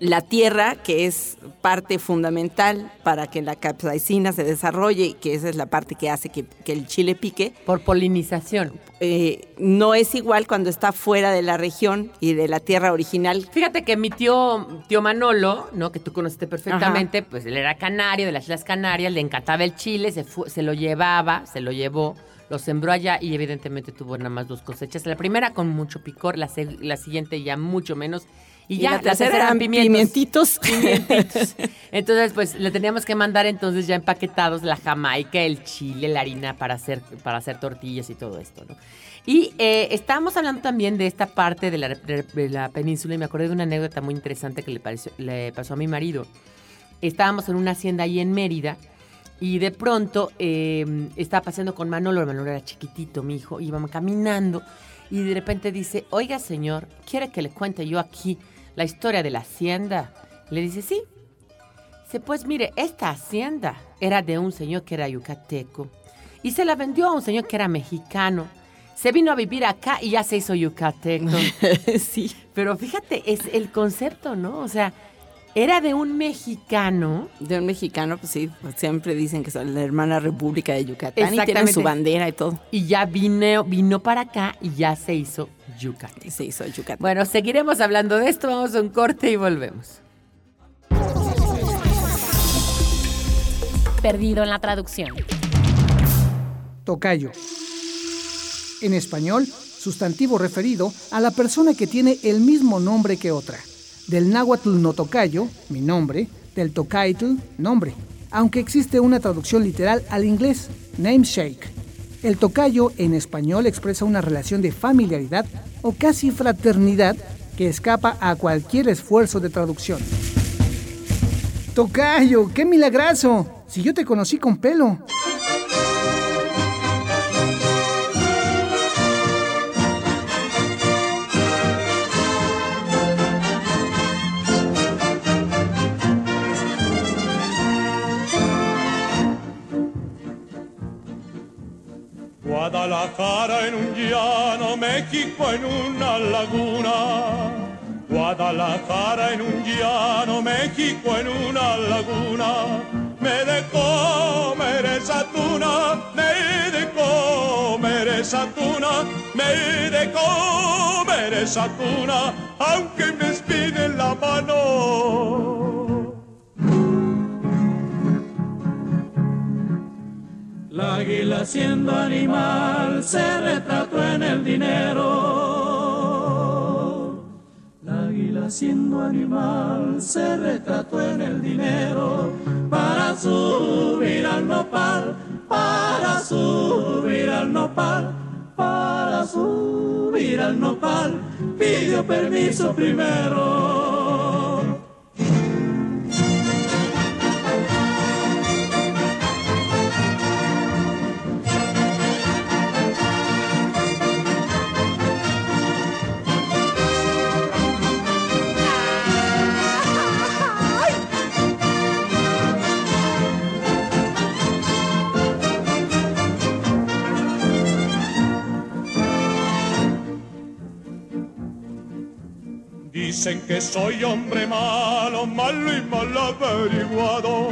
Speaker 4: la tierra, que es parte fundamental para que la capsaicina se desarrolle, que esa es la parte que hace que, que el chile pique,
Speaker 3: Por polinización.
Speaker 4: eh, no es igual cuando está fuera de la región y de la tierra original.
Speaker 3: Fíjate que mi tío, tío Manolo, ¿no? Que tú conociste perfectamente, pues él era canario, de las Islas Canarias, le encantaba el chile, se, fu- se lo llevaba, se lo llevó, lo sembró allá y evidentemente tuvo nada más dos cosechas. La primera con mucho picor, la, la siguiente ya mucho menos. Y,
Speaker 4: Y
Speaker 3: ya,
Speaker 4: la tercera eran
Speaker 3: pimientos.
Speaker 4: pimientitos.
Speaker 3: Pimientitos. Entonces, pues le teníamos que mandar entonces ya empaquetados la jamaica, el chile, la harina para hacer, para hacer tortillas y todo esto, ¿no? Y eh, estábamos hablando también de esta parte de la, de la península y me acordé de una anécdota muy interesante que le, pareció, le pasó a mi marido. Estábamos en una hacienda ahí en Mérida y de pronto eh, estaba paseando con Manolo, Manolo era chiquitito, mi hijo, íbamos caminando y de repente dice, oiga señor, ¿quiere que le cuente yo aquí la historia de la hacienda? Le dice, sí. Dice, pues mire, esta hacienda era de un señor que era yucateco y se la vendió a un señor que era mexicano. Se vino a vivir acá y ya se hizo yucateco.
Speaker 4: sí.
Speaker 3: Pero fíjate, es el concepto, ¿no? O sea, era de un mexicano.
Speaker 4: De un mexicano, pues sí, pues siempre dicen que son la hermana república de Yucatán y tienen su bandera y todo.
Speaker 3: Y ya vino, vino para acá y ya se hizo yucateco.
Speaker 4: Se hizo Yucatán.
Speaker 3: Bueno, seguiremos hablando de esto. Vamos a un corte y volvemos.
Speaker 1: Perdido en la traducción.
Speaker 2: Tocayo. En español, sustantivo referido a la persona que tiene el mismo nombre que otra. Del náhuatl no tocayo, mi nombre, del tocaitl, nombre. Aunque existe una traducción literal al inglés, namesake. El tocayo en español expresa una relación de familiaridad o casi fraternidad que escapa a cualquier esfuerzo de traducción. Tocayo, qué milagroso. Si yo te conocí con pelo.
Speaker 10: Guadalajara en un llano, México en una laguna. Guadalajara en un llano, México en una laguna. Me de comer esa tuna, me de comer esa tuna, me de comer esa tuna, aunque me espine la mano.
Speaker 11: La águila siendo animal se retrató en el dinero. La águila siendo animal se retrató en el dinero para subir al nopal, para subir al nopal, para subir al nopal, pidió permiso primero.
Speaker 10: Dicen que soy hombre malo, malo y mal averiguado.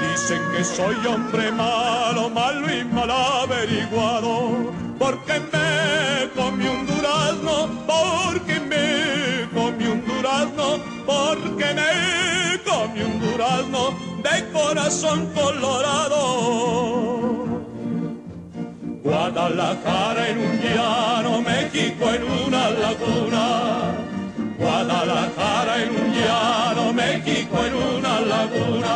Speaker 10: Dicen que soy hombre malo, malo y mal averiguado. Porque me comí un durazno, porque me comí un durazno, porque me comí un durazno de corazón colorado. Guadalajara en un llano, México en una laguna. Guadalajara en un llano, México en una laguna.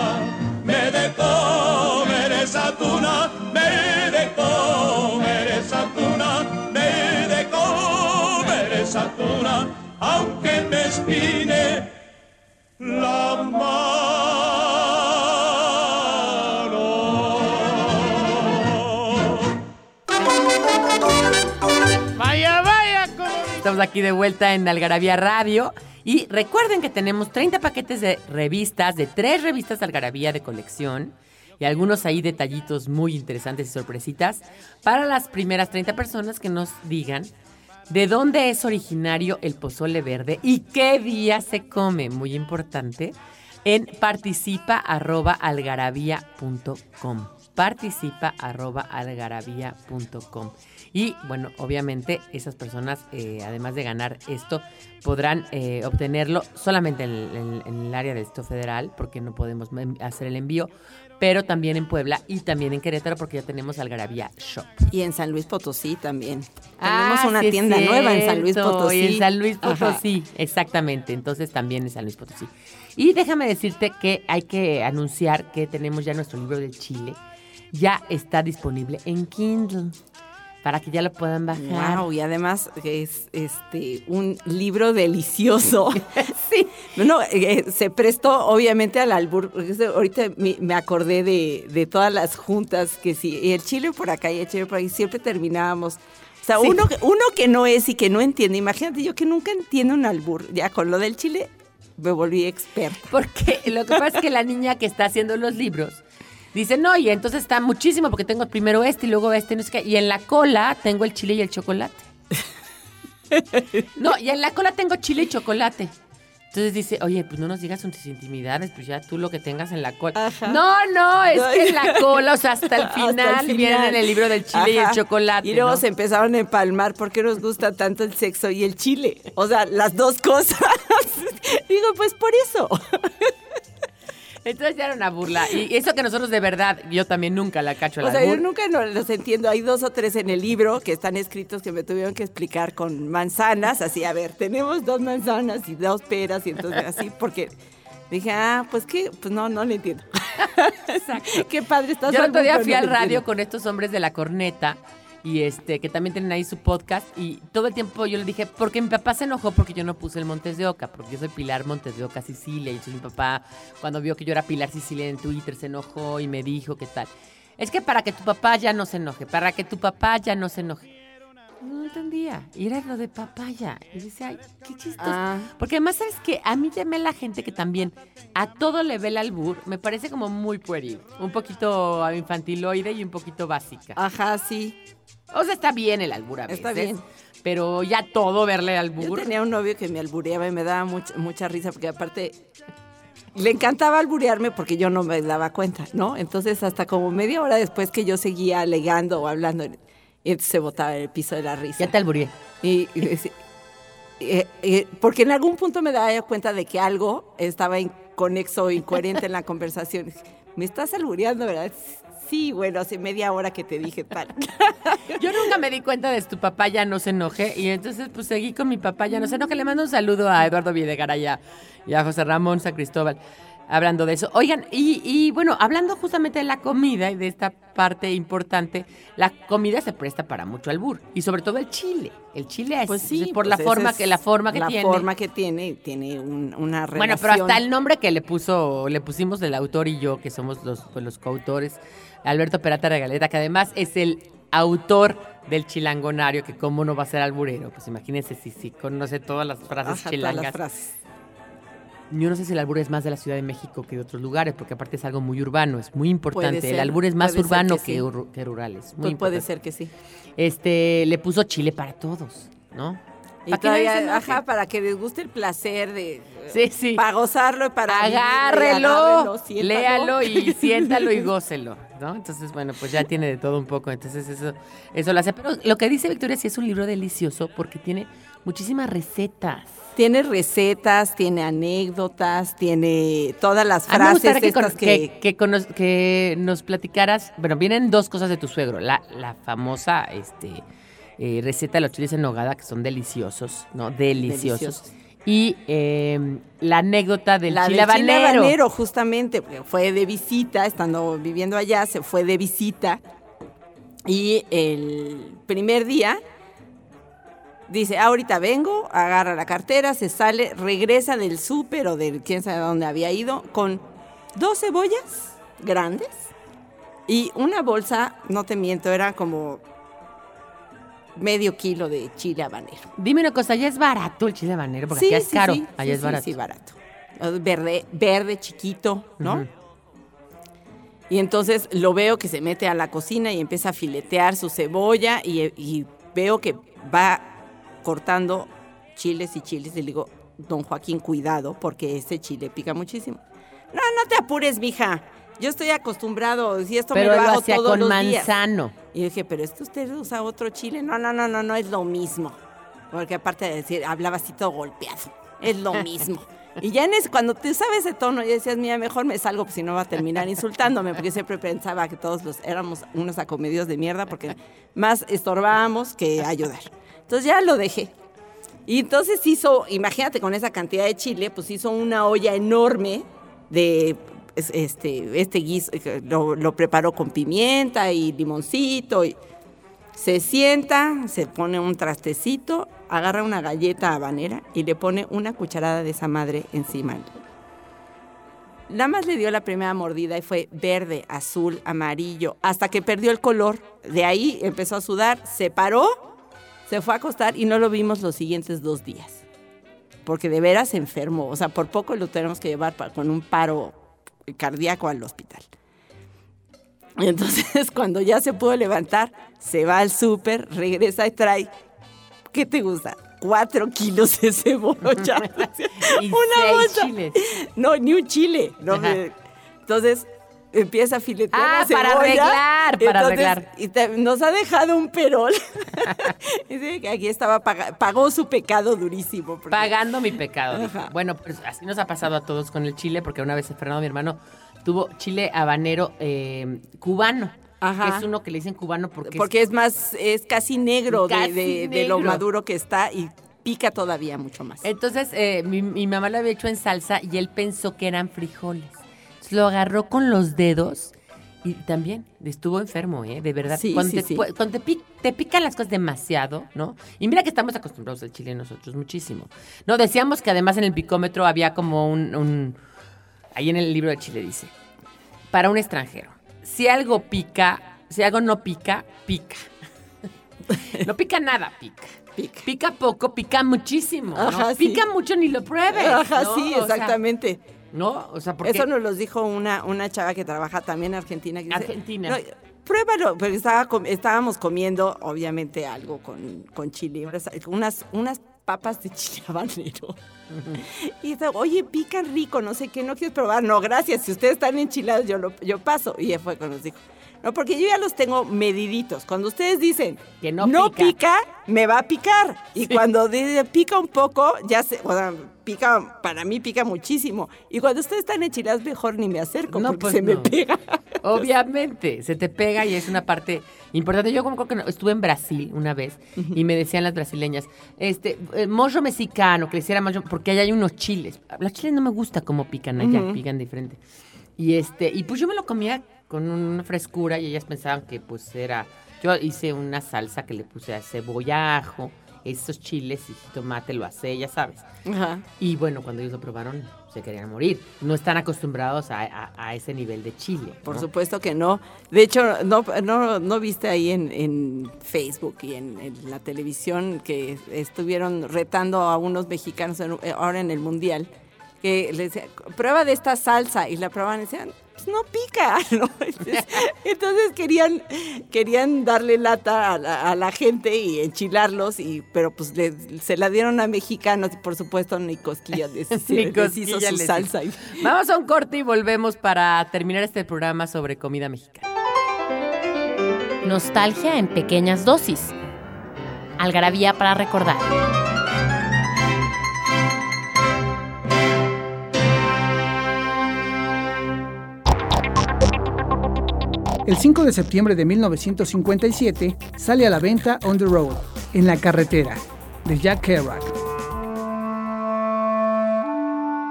Speaker 10: Me de comer esa tuna, me de comer esa tuna, me de comer esa tuna, aunque me espine la mano.
Speaker 3: Estamos aquí de vuelta en Algarabía Radio. Y recuerden que tenemos 30 paquetes de revistas, de tres revistas Algarabía de colección. Y algunos ahí detallitos muy interesantes y sorpresitas para las primeras 30 personas que nos digan de dónde es originario el pozole verde y qué día se come. Muy importante. En participa.algarabía.com. Participa.algarabía.com. Y bueno, obviamente esas personas, eh, además de ganar esto, podrán eh, obtenerlo solamente en, en- en el área del Distrito Federal, porque no podemos em- hacer el envío, pero también en Puebla y también en Querétaro, porque ya tenemos Algarabía Shop.
Speaker 4: Y en San Luis Potosí también.
Speaker 3: Ah,
Speaker 4: Tenemos una
Speaker 3: sí
Speaker 4: tienda nueva en San Luis Potosí.
Speaker 3: Y en San Luis
Speaker 4: Ajá.
Speaker 3: Potosí, exactamente. Entonces también en San Luis Potosí. Y déjame decirte que hay que anunciar que tenemos ya nuestro libro de Chile. Ya está disponible en Kindle. Para que ya lo puedan bajar.
Speaker 4: Wow, y además es este un libro delicioso. sí. No, eh, se prestó obviamente al albur. Ahorita me, me acordé de, de todas las juntas que sí, y el chile por acá y el chile por ahí, siempre terminábamos. O sea,
Speaker 3: Sí.
Speaker 4: uno, que- uno que no es y que no entiende. Imagínate, yo que nunca entiendo un albur. Ya con lo del chile me volví experta.
Speaker 3: Porque lo que pasa es que la niña que está haciendo los libros dice, no, y entonces está muchísimo porque tengo primero este y luego este, no sé qué. Y en la cola tengo el chile y el chocolate. No, y en la cola tengo chile y chocolate. Entonces dice, oye, pues no nos digas tus intimidades, pues ya tú lo que tengas en la cola. No, no, es que en la cola, o sea, hasta el
Speaker 4: Hasta
Speaker 3: final,
Speaker 4: el
Speaker 3: viene
Speaker 4: final.
Speaker 3: en el libro del chile y el chocolate.
Speaker 4: Y luego
Speaker 3: ¿no?
Speaker 4: se empezaron a empalmar por qué nos gusta tanto el sexo y el chile. O sea, las dos cosas. Digo, pues por eso.
Speaker 3: Entonces ya era una burla. Y eso que nosotros de verdad, yo también nunca la cacho la
Speaker 4: O sea, yo nunca no los entiendo. Hay dos o tres en el libro que están escritos que me tuvieron que explicar con manzanas. Así, a ver, tenemos dos manzanas y dos peras y entonces así, porque dije, ah, pues qué, pues no, no le entiendo.
Speaker 3: Exacto.
Speaker 4: qué padre estás.
Speaker 3: Yo el otro día fui al radio
Speaker 4: entiendo.
Speaker 3: con estos hombres de la corneta y este que también tienen ahí su podcast y todo el tiempo yo le dije, porque mi papá se enojó porque yo no puse el Montes de Oca, porque yo soy Pilar Montes de Oca, Sicilia, y entonces mi papá cuando vio que yo era Pilar Sicilia en Twitter se enojó y me dijo qué tal. Es que para que tu papá ya no se enoje, para que tu papá ya no se enoje. No entendía. Y era lo de papaya. Y decía, ay, qué chistoso.
Speaker 4: Ah.
Speaker 3: Porque además, ¿sabes que A mí teme la gente que también a todo le ve el albur. Me parece como muy pueril. Un poquito infantiloide y un poquito básica.
Speaker 4: Ajá, sí.
Speaker 3: O sea, está bien el albur a veces.
Speaker 4: Está bien.
Speaker 3: Pero ya todo verle
Speaker 4: Yo
Speaker 3: albur.
Speaker 4: tenía un novio que me albureaba y me daba mucha, mucha risa porque aparte le encantaba alburearme porque yo no me daba cuenta, ¿no? Entonces hasta como media hora después que yo seguía alegando o hablando, entonces se botaba en el piso de la risa.
Speaker 3: Ya te alburé.
Speaker 4: Y, y decía- eh, eh, porque en algún punto me daba yo cuenta de que algo estaba inconexo o incoherente en la conversación. Me estás albureando, ¿verdad? Sí, bueno, hace media hora que te dije tal.
Speaker 3: Yo nunca me di cuenta de tu papá ya no se enoje y entonces pues seguí con mi papá ya no se enoje. Le mando un saludo a Eduardo Videgaray y a José Ramón San Cristóbal hablando de eso. Oigan, y, y, bueno, hablando justamente de la comida y de esta parte importante, la comida se presta para mucho albur y sobre todo el chile. El chile es
Speaker 4: Pues sí,
Speaker 3: por
Speaker 4: pues
Speaker 3: la
Speaker 4: esa
Speaker 3: forma que la forma que
Speaker 4: la
Speaker 3: tiene.
Speaker 4: forma que tiene, tiene un- una relación.
Speaker 3: Bueno, pero hasta el nombre que le puso, le pusimos el autor y yo, que somos los, pues, los coautores, Alberto Perata Regaleta, que además es el autor del chilangonario, que cómo no va a ser alburero. Pues imagínense si, si conoce todas las frases
Speaker 4: Ajá, todas
Speaker 3: chilangas.
Speaker 4: las frases.
Speaker 3: Yo no sé si el albur es más de la Ciudad de México que de otros lugares, porque aparte es algo muy urbano, es muy importante. El albur es más urbano
Speaker 4: que
Speaker 3: que,
Speaker 4: sí.
Speaker 3: ur- que rural. Es muy
Speaker 4: Pues puede ser que sí.
Speaker 3: Este, le puso chile para todos, ¿no?
Speaker 4: Y
Speaker 3: Pa' que nadie se
Speaker 4: todavía, ajá, para que les guste el placer de...
Speaker 3: Sí, sí.
Speaker 4: Para gozarlo y para...
Speaker 3: Agárrelo,
Speaker 4: agárrelo,
Speaker 3: léalo y siéntalo y gócelo, ¿no? Entonces, bueno, pues ya tiene de todo un poco, entonces eso, eso lo hace. Pero lo que dice Victoria sí es un libro delicioso porque tiene muchísimas recetas.
Speaker 4: Tiene recetas, tiene anécdotas, tiene todas las
Speaker 3: A mí me
Speaker 4: frases
Speaker 3: gustaría que, con-
Speaker 4: que...
Speaker 3: que- que cono- que nos platicaras, bueno, vienen dos cosas de tu suegro, la, la famosa este, eh, receta de los chiles en nogada, que son deliciosos, ¿no? Deliciosos.
Speaker 4: Deliciosos.
Speaker 3: Y eh, la anécdota del
Speaker 4: la
Speaker 3: chile
Speaker 4: chile
Speaker 3: habanero.
Speaker 4: habanero, justamente, fue de visita, estando viviendo allá, se fue de visita. Y el primer día dice, ahorita vengo, agarra la cartera, se sale, regresa del súper o del quién sabe dónde había ido, con dos cebollas grandes y una bolsa, no te miento, era como medio kilo de chile habanero.
Speaker 3: Dime una cosa, ya es barato el chile habanero, porque
Speaker 4: Sí,
Speaker 3: es
Speaker 4: sí,
Speaker 3: caro,
Speaker 4: sí,
Speaker 3: allá
Speaker 4: sí,
Speaker 3: es
Speaker 4: sí,
Speaker 3: barato.
Speaker 4: Sí, barato. Verde, verde, chiquito, ¿no? Y entonces lo veo que se mete a la cocina y empieza a filetear su cebolla y, y veo que va cortando chiles y chiles. Y le digo, don Joaquín, cuidado, porque ese chile pica muchísimo. No, no te apures, mija. Yo estoy acostumbrado, si esto
Speaker 3: Pero
Speaker 4: me lo
Speaker 3: lo
Speaker 4: hago
Speaker 3: hacía
Speaker 4: todos
Speaker 3: con
Speaker 4: los días.
Speaker 3: manzano.
Speaker 4: Y dije, pero es que usted usa otro chile. No, no, no, no, no es lo mismo. Porque aparte de decir, hablaba así todo golpeado. Es lo mismo. Y ya en ese, cuando te sabes ese tono, ya decías, mira, mejor me salgo, pues si no va a terminar insultándome, porque siempre pensaba que todos los éramos unos acomedidos de mierda, porque más estorbábamos que ayudar. Entonces ya lo dejé. Y entonces hizo, imagínate con esa cantidad de chile, pues hizo una olla enorme de es- este, este guiso, eh, lo, preparó con pimienta y limoncito. Se sienta, se pone un trastecito, agarra una galleta habanera y le pone una cucharada de esa madre encima. Nada más le dio la primera mordida y fue verde, azul, amarillo, hasta que perdió el color. De ahí empezó a sudar, se paró, se fue a acostar y no lo vimos los siguientes dos días. Porque de veras se enfermó. O sea, por poco lo tenemos que llevar pa- con un paro cardíaco al hospital. Entonces, cuando ya se pudo levantar, se va al súper, regresa y trae, ¿qué te gusta? Cuatro kilos de cebolla.
Speaker 3: Y
Speaker 4: Una
Speaker 3: seis
Speaker 4: bolsa.
Speaker 3: chiles.
Speaker 4: No, ni un chile. No, me- entonces empieza a filetear
Speaker 3: Ah,
Speaker 4: la
Speaker 3: para
Speaker 4: cebolla.
Speaker 3: arreglar, para arreglar.
Speaker 4: Y te- nos ha dejado un perol. Dice que aquí estaba, pagó su pecado durísimo. porque-
Speaker 3: Pagando mi pecado.
Speaker 4: Ajá.
Speaker 3: Bueno, pues así nos ha pasado a todos con el chile, porque una vez Fernando, mi hermano, tuvo chile habanero eh, cubano.
Speaker 4: Ajá.
Speaker 3: Que es uno que le dicen cubano porque,
Speaker 4: Porque es más, es casi negro, de-
Speaker 3: Casi
Speaker 4: de, de lo maduro que está y pica todavía mucho más.
Speaker 3: Entonces, eh, mi, mi mamá lo había hecho en salsa y él pensó que eran frijoles. Lo agarró con los dedos y también estuvo enfermo, ¿eh? De verdad.
Speaker 4: Sí,
Speaker 3: cuando
Speaker 4: sí,
Speaker 3: te,
Speaker 4: sí.
Speaker 3: cuando te, pi- te pican las cosas demasiado, ¿no? Y mira que estamos acostumbrados al chile nosotros, muchísimo. No, decíamos que además en el picómetro había como un, un- Ahí en el libro de Chile dice, para un extranjero, si algo pica, si algo no pica, pica. No pica nada, pica. Pica. poco, pica muchísimo. ¿no?
Speaker 4: Ajá, sí.
Speaker 3: Pica mucho, ni lo pruebes.
Speaker 4: Ajá,
Speaker 3: ¿no?
Speaker 4: sí,
Speaker 3: O sea,
Speaker 4: exactamente.
Speaker 3: ¿No? O sea, porque...
Speaker 4: Eso nos los dijo una, una chava que trabaja también en Argentina. que dice,
Speaker 3: Argentina.
Speaker 4: "No, pruébalo, porque estaba estábamos comiendo, obviamente, algo con, con chile, unas, unas, papas de chile habanero. Y dice, oye, pican rico, no sé qué, ¿no quieres probar? No, gracias, si ustedes están enchilados, yo, lo, yo paso. Y fue cuando nos dijo, no, porque yo ya los tengo mediditos. Cuando ustedes dicen
Speaker 3: Que no
Speaker 4: pica.
Speaker 3: pica.
Speaker 4: me va a picar. Y cuando dice pica un poco, ya se, o sea, pica, para mí pica muchísimo. Y cuando ustedes están enchilados, mejor ni me acerco,
Speaker 3: No,
Speaker 4: porque
Speaker 3: pues
Speaker 4: se me
Speaker 3: no.
Speaker 4: pega.
Speaker 3: Obviamente, se te pega y es una parte importante. Yo como creo que no- estuve en Brasil una vez y me decían las brasileñas, este, eh, mollo mexicano, que le hiciera mollo, porque allá hay unos chiles. Los chiles no me gusta cómo pican allá,
Speaker 4: Ujú.
Speaker 3: pican diferente. Y este, y pues yo me lo comía con una frescura y ellas pensaban que pues era, yo hice una salsa que le puse a cebolla, ajo, esos chiles y tomate, lo hacé, ya sabes.
Speaker 4: Ajá.
Speaker 3: Y bueno, cuando ellos lo probaron, se querían morir. No están acostumbrados a, a- a ese nivel de chile.
Speaker 4: Por supuesto que no. De hecho, no, no, no viste ahí en, en Facebook y en, en la televisión que estuvieron retando a unos mexicanos en- ahora en el Mundial, que les decían, prueba de esta salsa, y la probaban y decían, pues no pica, ¿no? Entonces, entonces querían, querían darle lata a la, a la gente y enchilarlos, y, pero pues le- se la dieron a mexicanos y por supuesto ni cosquillas les,
Speaker 3: Ni
Speaker 4: les hizo
Speaker 3: cosquillas
Speaker 4: su
Speaker 3: les
Speaker 4: salsa.
Speaker 3: hizo. Vamos a un corte y volvemos para terminar este programa sobre comida mexicana.
Speaker 1: Nostalgia en pequeñas dosis. Algarabía para recordar.
Speaker 2: El 5 de septiembre de 1957 sale a la venta On the Road, en la carretera, de Jack Kerouac.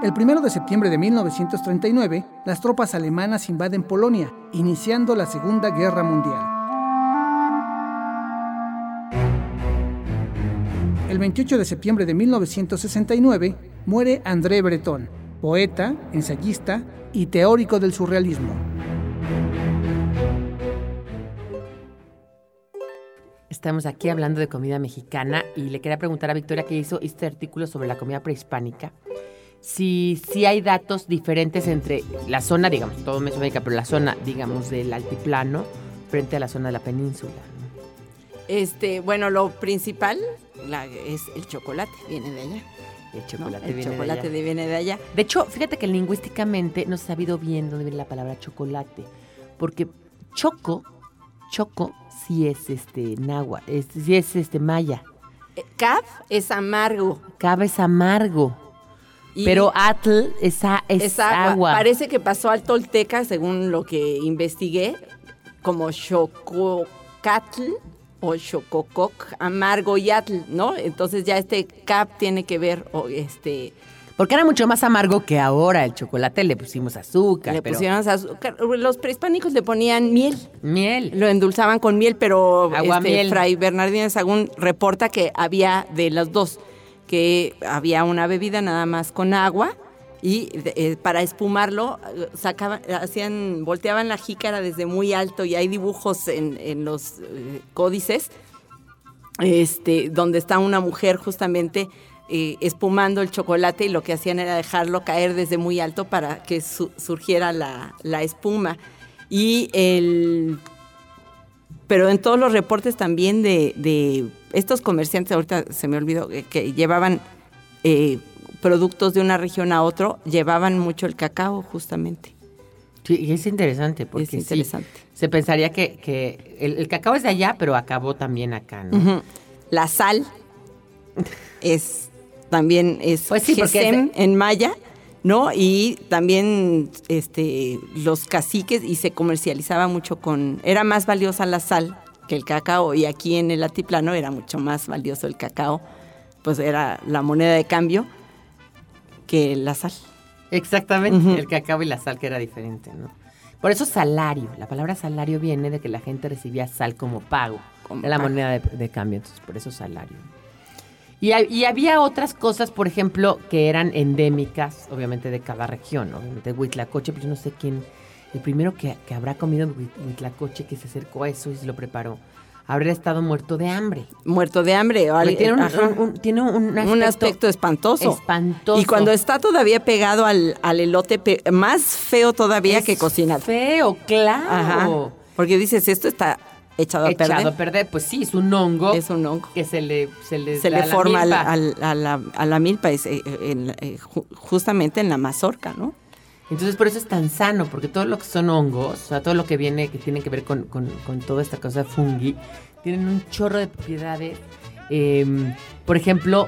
Speaker 2: El 1 de septiembre de 1939, las tropas alemanas invaden Polonia, iniciando la Segunda Guerra Mundial. El 28 de septiembre de 1969 muere André Breton, poeta, ensayista y teórico del surrealismo.
Speaker 3: Estamos aquí hablando de comida mexicana y le quería preguntar a Victoria que hizo este artículo sobre la comida prehispánica. Si, si hay datos diferentes entre la zona, digamos, todo Mesoamérica, pero la zona, digamos, del altiplano frente a la zona de la península.
Speaker 4: Este, bueno, lo principal la- es el chocolate, viene de allá.
Speaker 3: El chocolate
Speaker 4: el
Speaker 3: viene de
Speaker 4: chocolate
Speaker 3: allá.
Speaker 4: de- viene de allá.
Speaker 3: De hecho, fíjate que lingüísticamente no se ha sabido bien dónde viene la palabra chocolate. Porque choco, choco, sí es este náhuatl, es, sí es este maya.
Speaker 4: Cab es amargo.
Speaker 3: Cab es amargo.
Speaker 4: Y-
Speaker 3: pero atl es, a- es
Speaker 4: Es agua.
Speaker 3: agua.
Speaker 4: Parece que pasó al tolteca, según lo que investigué, como chococatl o chocococ, amargo y atl, ¿no? Entonces ya este cap tiene que ver, o este,
Speaker 3: Porque era mucho más amargo que ahora. El chocolate le pusimos azúcar.
Speaker 4: le
Speaker 3: pero-
Speaker 4: pusieron azúcar. Los prehispánicos le ponían miel.
Speaker 3: Miel.
Speaker 4: Lo endulzaban con miel, pero
Speaker 3: Aguamiel.
Speaker 4: este, Fray Bernardino Sagún reporta que había de las dos, que había una bebida nada más con agua y eh, para espumarlo eh, sacaban, hacían, volteaban la jícara desde muy alto y hay dibujos en, en los eh, códices este, donde está una mujer justamente eh, espumando el chocolate y lo que hacían era dejarlo caer desde muy alto para que su- surgiera la, la espuma. Y el... Pero en todos los reportes también de, de estos comerciantes, ahorita se me olvidó, eh, que llevaban eh, productos de una región a otro, llevaban mucho el cacao justamente.
Speaker 3: Sí, y es interesante porque
Speaker 4: Es
Speaker 3: sí,
Speaker 4: interesante.
Speaker 3: se pensaría que, que el, el cacao es de allá, pero acabó también acá, ¿no?
Speaker 4: La sal es también es
Speaker 3: Pues sí, es
Speaker 4: en maya, ¿no? Y también este los caciques y se comercializaba mucho con era más valiosa la sal que el cacao y aquí en el altiplano era mucho más valioso el cacao, pues era la moneda de cambio que la sal.
Speaker 3: Exactamente, el cacao y la sal que era diferente, ¿no? Por eso salario, la palabra salario viene de que la gente recibía sal como pago,
Speaker 4: Como
Speaker 3: la moneda de, de cambio, entonces por eso salario. Y, ha- y había otras cosas, por ejemplo, que eran endémicas, obviamente, de cada región, obviamente Huitlacoche, pues yo no sé quién, el primero que, que habrá comido huit- Huitlacoche que se acercó a eso y se lo preparó, habría estado muerto de hambre.
Speaker 4: Muerto de hambre.
Speaker 3: Porque tiene un, un- un- tiene un aspecto,
Speaker 4: un aspecto espantoso.
Speaker 3: espantoso.
Speaker 4: Y cuando está todavía pegado al, al elote, más feo todavía
Speaker 3: Es
Speaker 4: que cocinado.
Speaker 3: Feo, claro.
Speaker 4: Ajá. Porque dices, esto está echado a
Speaker 3: Echado
Speaker 4: perder.
Speaker 3: a perder, pues sí, es un hongo.
Speaker 4: Es un hongo.
Speaker 3: Que se le, se le,
Speaker 4: Se
Speaker 3: da
Speaker 4: le
Speaker 3: la
Speaker 4: forma al-
Speaker 3: milpa.
Speaker 4: al- a, la, a la milpa, es, eh, en la- eh, ju- justamente en la mazorca, ¿no?
Speaker 3: Entonces por eso es tan sano, porque todo lo que son hongos, o sea, todo lo que viene, que tiene que ver con, con- con toda esta cosa de fungi, tienen un chorro de propiedades, eh, por ejemplo,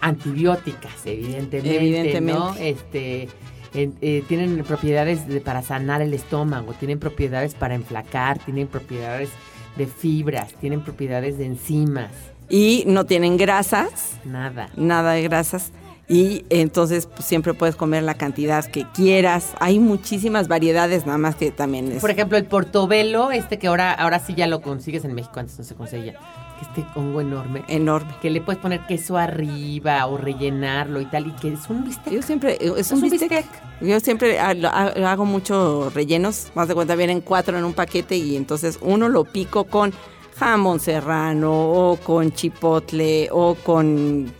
Speaker 3: antibióticas, evidentemente,
Speaker 4: Evidentemente.
Speaker 3: ¿no? Este, eh, eh, tienen propiedades de- para sanar el estómago, tienen propiedades para enflacar, tienen propiedades de fibras, tienen propiedades de enzimas,
Speaker 4: Y no tienen grasas,
Speaker 3: nada.
Speaker 4: nada de grasas. Y entonces pues, siempre puedes comer la cantidad que quieras. Hay muchísimas variedades, nada más que también es...
Speaker 3: Por ejemplo, el portobelo, este que ahora, ahora sí ya lo consigues en México, antes no se conseguía. Que Este hongo enorme.
Speaker 4: Enorme.
Speaker 3: Que le puedes poner queso arriba o rellenarlo y tal. Y que es un bistec.
Speaker 4: Yo siempre, es
Speaker 3: Es
Speaker 4: un
Speaker 3: un
Speaker 4: bistec.
Speaker 3: bistec.
Speaker 4: Yo siempre hago muchos rellenos, más de cuenta vienen cuatro en un paquete y entonces uno lo pico con jamón serrano o con chipotle o con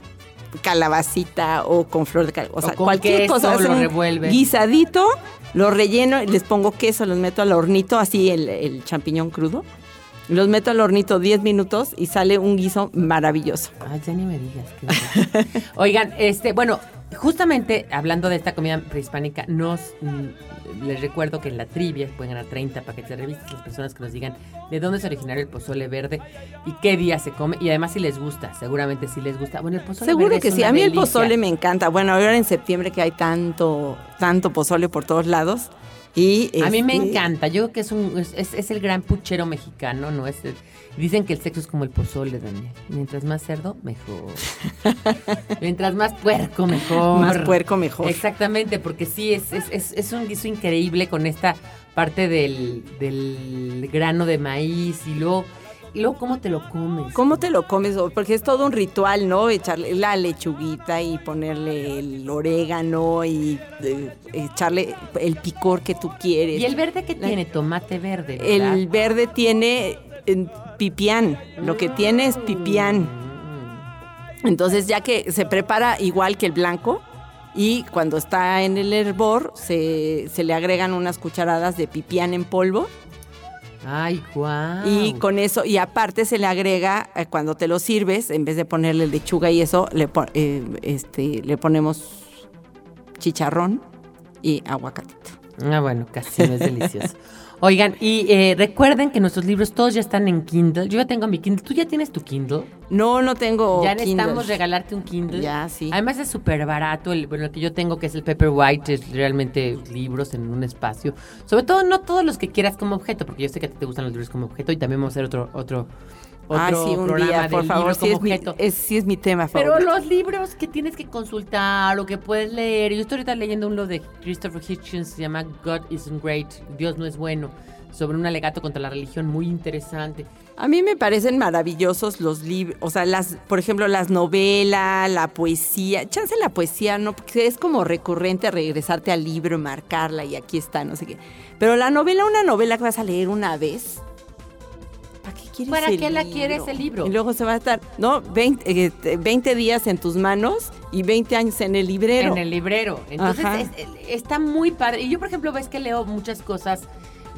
Speaker 4: calabacita o con flor de cal- o sea,
Speaker 3: con
Speaker 4: cualquier
Speaker 3: queso,
Speaker 4: cosa,
Speaker 3: lo revuelve.
Speaker 4: guisadito, lo relleno les pongo queso, los meto al hornito, así el, el champiñón crudo. Los meto al hornito 10 minutos y sale un guiso maravilloso.
Speaker 3: Ay, ya ni me digas. qué. Oigan, este, bueno, justamente hablando de esta comida prehispánica, nos mm, les recuerdo que en la trivia pueden ganar 30 paquetes de revistas las personas que nos digan de dónde es originario el pozole verde y qué día se come y además si les gusta, seguramente si les gusta. Bueno, el pozole
Speaker 4: Seguro
Speaker 3: verde
Speaker 4: que
Speaker 3: es
Speaker 4: sí,
Speaker 3: una
Speaker 4: a mí el pozole me encanta. Bueno, ahora en septiembre que hay tanto, tanto pozole por todos lados. Y
Speaker 3: A mí me
Speaker 4: este,
Speaker 3: encanta, yo creo que es, un, es, es- el gran puchero mexicano, ¿no? Es el- dicen que el sexo es como el pozole, Daniel. Mientras más cerdo, mejor. Mientras más puerco, mejor.
Speaker 4: Más puerco, mejor.
Speaker 3: Exactamente, porque sí, es, es, es, es un guiso increíble con esta parte del, del grano de maíz y luego, y luego cómo te lo comes.
Speaker 4: ¿Cómo te lo comes? Porque es todo un ritual, ¿no? Echarle la lechuguita y ponerle el orégano y eh, echarle el picor que tú quieres.
Speaker 3: Y el verde
Speaker 4: La-
Speaker 3: tiene, tomate verde, ¿verdad?
Speaker 4: El verde tiene eh, pipián. Lo que tiene es pipián. Entonces, ya que se prepara igual que el blanco, y cuando está en el hervor, se, se le agregan unas cucharadas de pipián en polvo.
Speaker 3: Ay, guau.
Speaker 4: Y con eso, y aparte se le agrega, eh, cuando te lo sirves, en vez de ponerle lechuga y eso, le, pon- eh, este, le ponemos chicharrón y aguacatito.
Speaker 3: Ah, bueno, casi no es delicioso. Oigan, y eh, recuerden que nuestros libros todos ya están en Kindle. Yo ya tengo mi Kindle. ¿Tú ya tienes tu Kindle?
Speaker 4: No, no tengo
Speaker 3: ya
Speaker 4: Kindle.
Speaker 3: necesitamos regalarte un Kindle.
Speaker 4: Ya, sí.
Speaker 3: Además es súper barato. El, bueno, el que yo tengo, que es el Paperwhite, es realmente libros en un espacio. Sobre todo, no todos los que quieras como objeto, porque yo sé que a ti te gustan los libros como objeto y también vamos a hacer otro, otro, otro
Speaker 4: Ah, sí, un
Speaker 3: programa
Speaker 4: día,
Speaker 3: de
Speaker 4: por favor,
Speaker 3: libros
Speaker 4: sí
Speaker 3: como
Speaker 4: es, mi,
Speaker 3: objeto.
Speaker 4: es- sí es mi tema
Speaker 3: Pero los libros que tienes que consultar o que puedes leer. Yo estoy ahorita leyendo uno de Christopher Hitchens, se llama God Isn't Great, Dios no es bueno, sobre un alegato contra la religión muy interesante.
Speaker 4: A mí me parecen maravillosos los libros, o sea, las, por ejemplo, las novelas, la poesía. Chance la poesía, ¿no? Porque es como recurrente regresarte al libro, marcarla y aquí está, no sé qué. Pero la novela, una novela que vas a leer una vez. ¿Para qué quieres
Speaker 3: ¿Para
Speaker 4: el
Speaker 3: qué la quieres el libro?
Speaker 4: Y luego se va a estar, ¿no? 20, eh, 20 días en tus manos y 20 años en el librero.
Speaker 3: En el librero. Entonces es- está muy padre. Y yo, por ejemplo, ves que leo muchas cosas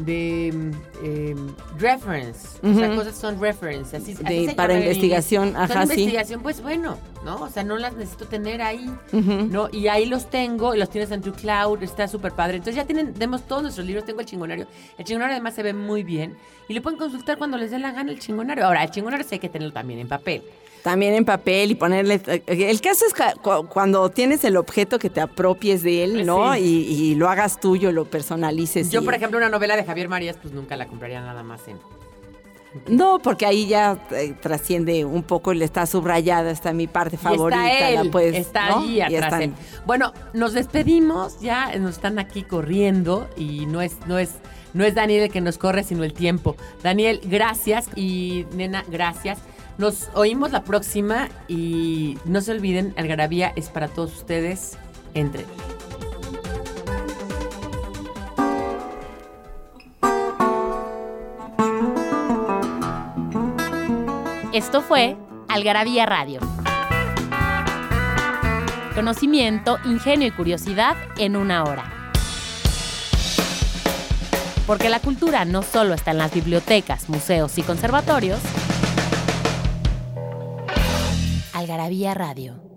Speaker 3: de eh, reference. O sea, cosas son reference. Así, así
Speaker 4: De-
Speaker 3: se
Speaker 4: para investigación, ajá, sí.
Speaker 3: investigación, pues bueno, ¿no? O sea, no las necesito tener ahí. ¿no? Y ahí los tengo, y los tienes en tu cloud, está súper padre. Entonces ya tienen, tenemos todos nuestros libros, tengo el chingonario. El chingonario además se ve muy bien. Y lo pueden consultar cuando les dé la gana el chingonario. Ahora, el chingonario sí hay que tenerlo también en papel.
Speaker 4: También en papel y ponerle... El caso es cuando tienes el objeto que te apropies de él, ¿no?
Speaker 3: Sí.
Speaker 4: Y, y lo hagas tuyo, lo personalices.
Speaker 3: Yo,
Speaker 4: y-
Speaker 3: por ejemplo, una novela de Javier Marías, pues nunca la compraría nada más en...
Speaker 4: No, porque ahí ya eh, trasciende un poco, le está subrayada, está mi parte favorita.
Speaker 3: y está él,
Speaker 4: la puedes,
Speaker 3: está
Speaker 4: ¿no?
Speaker 3: ahí
Speaker 4: Y
Speaker 3: atrás él. Bueno, nos despedimos, ya nos están aquí corriendo y no es, no es, no es Daniel el que nos corre, sino el tiempo. Daniel, gracias y nena, gracias. Nos oímos la próxima y no se olviden, Algarabía es para todos ustedes. Entre.
Speaker 1: Esto fue Algarabía Radio. Conocimiento, ingenio y curiosidad en una hora. Porque la cultura no solo está en las bibliotecas, museos y conservatorios. Algarabía Radio.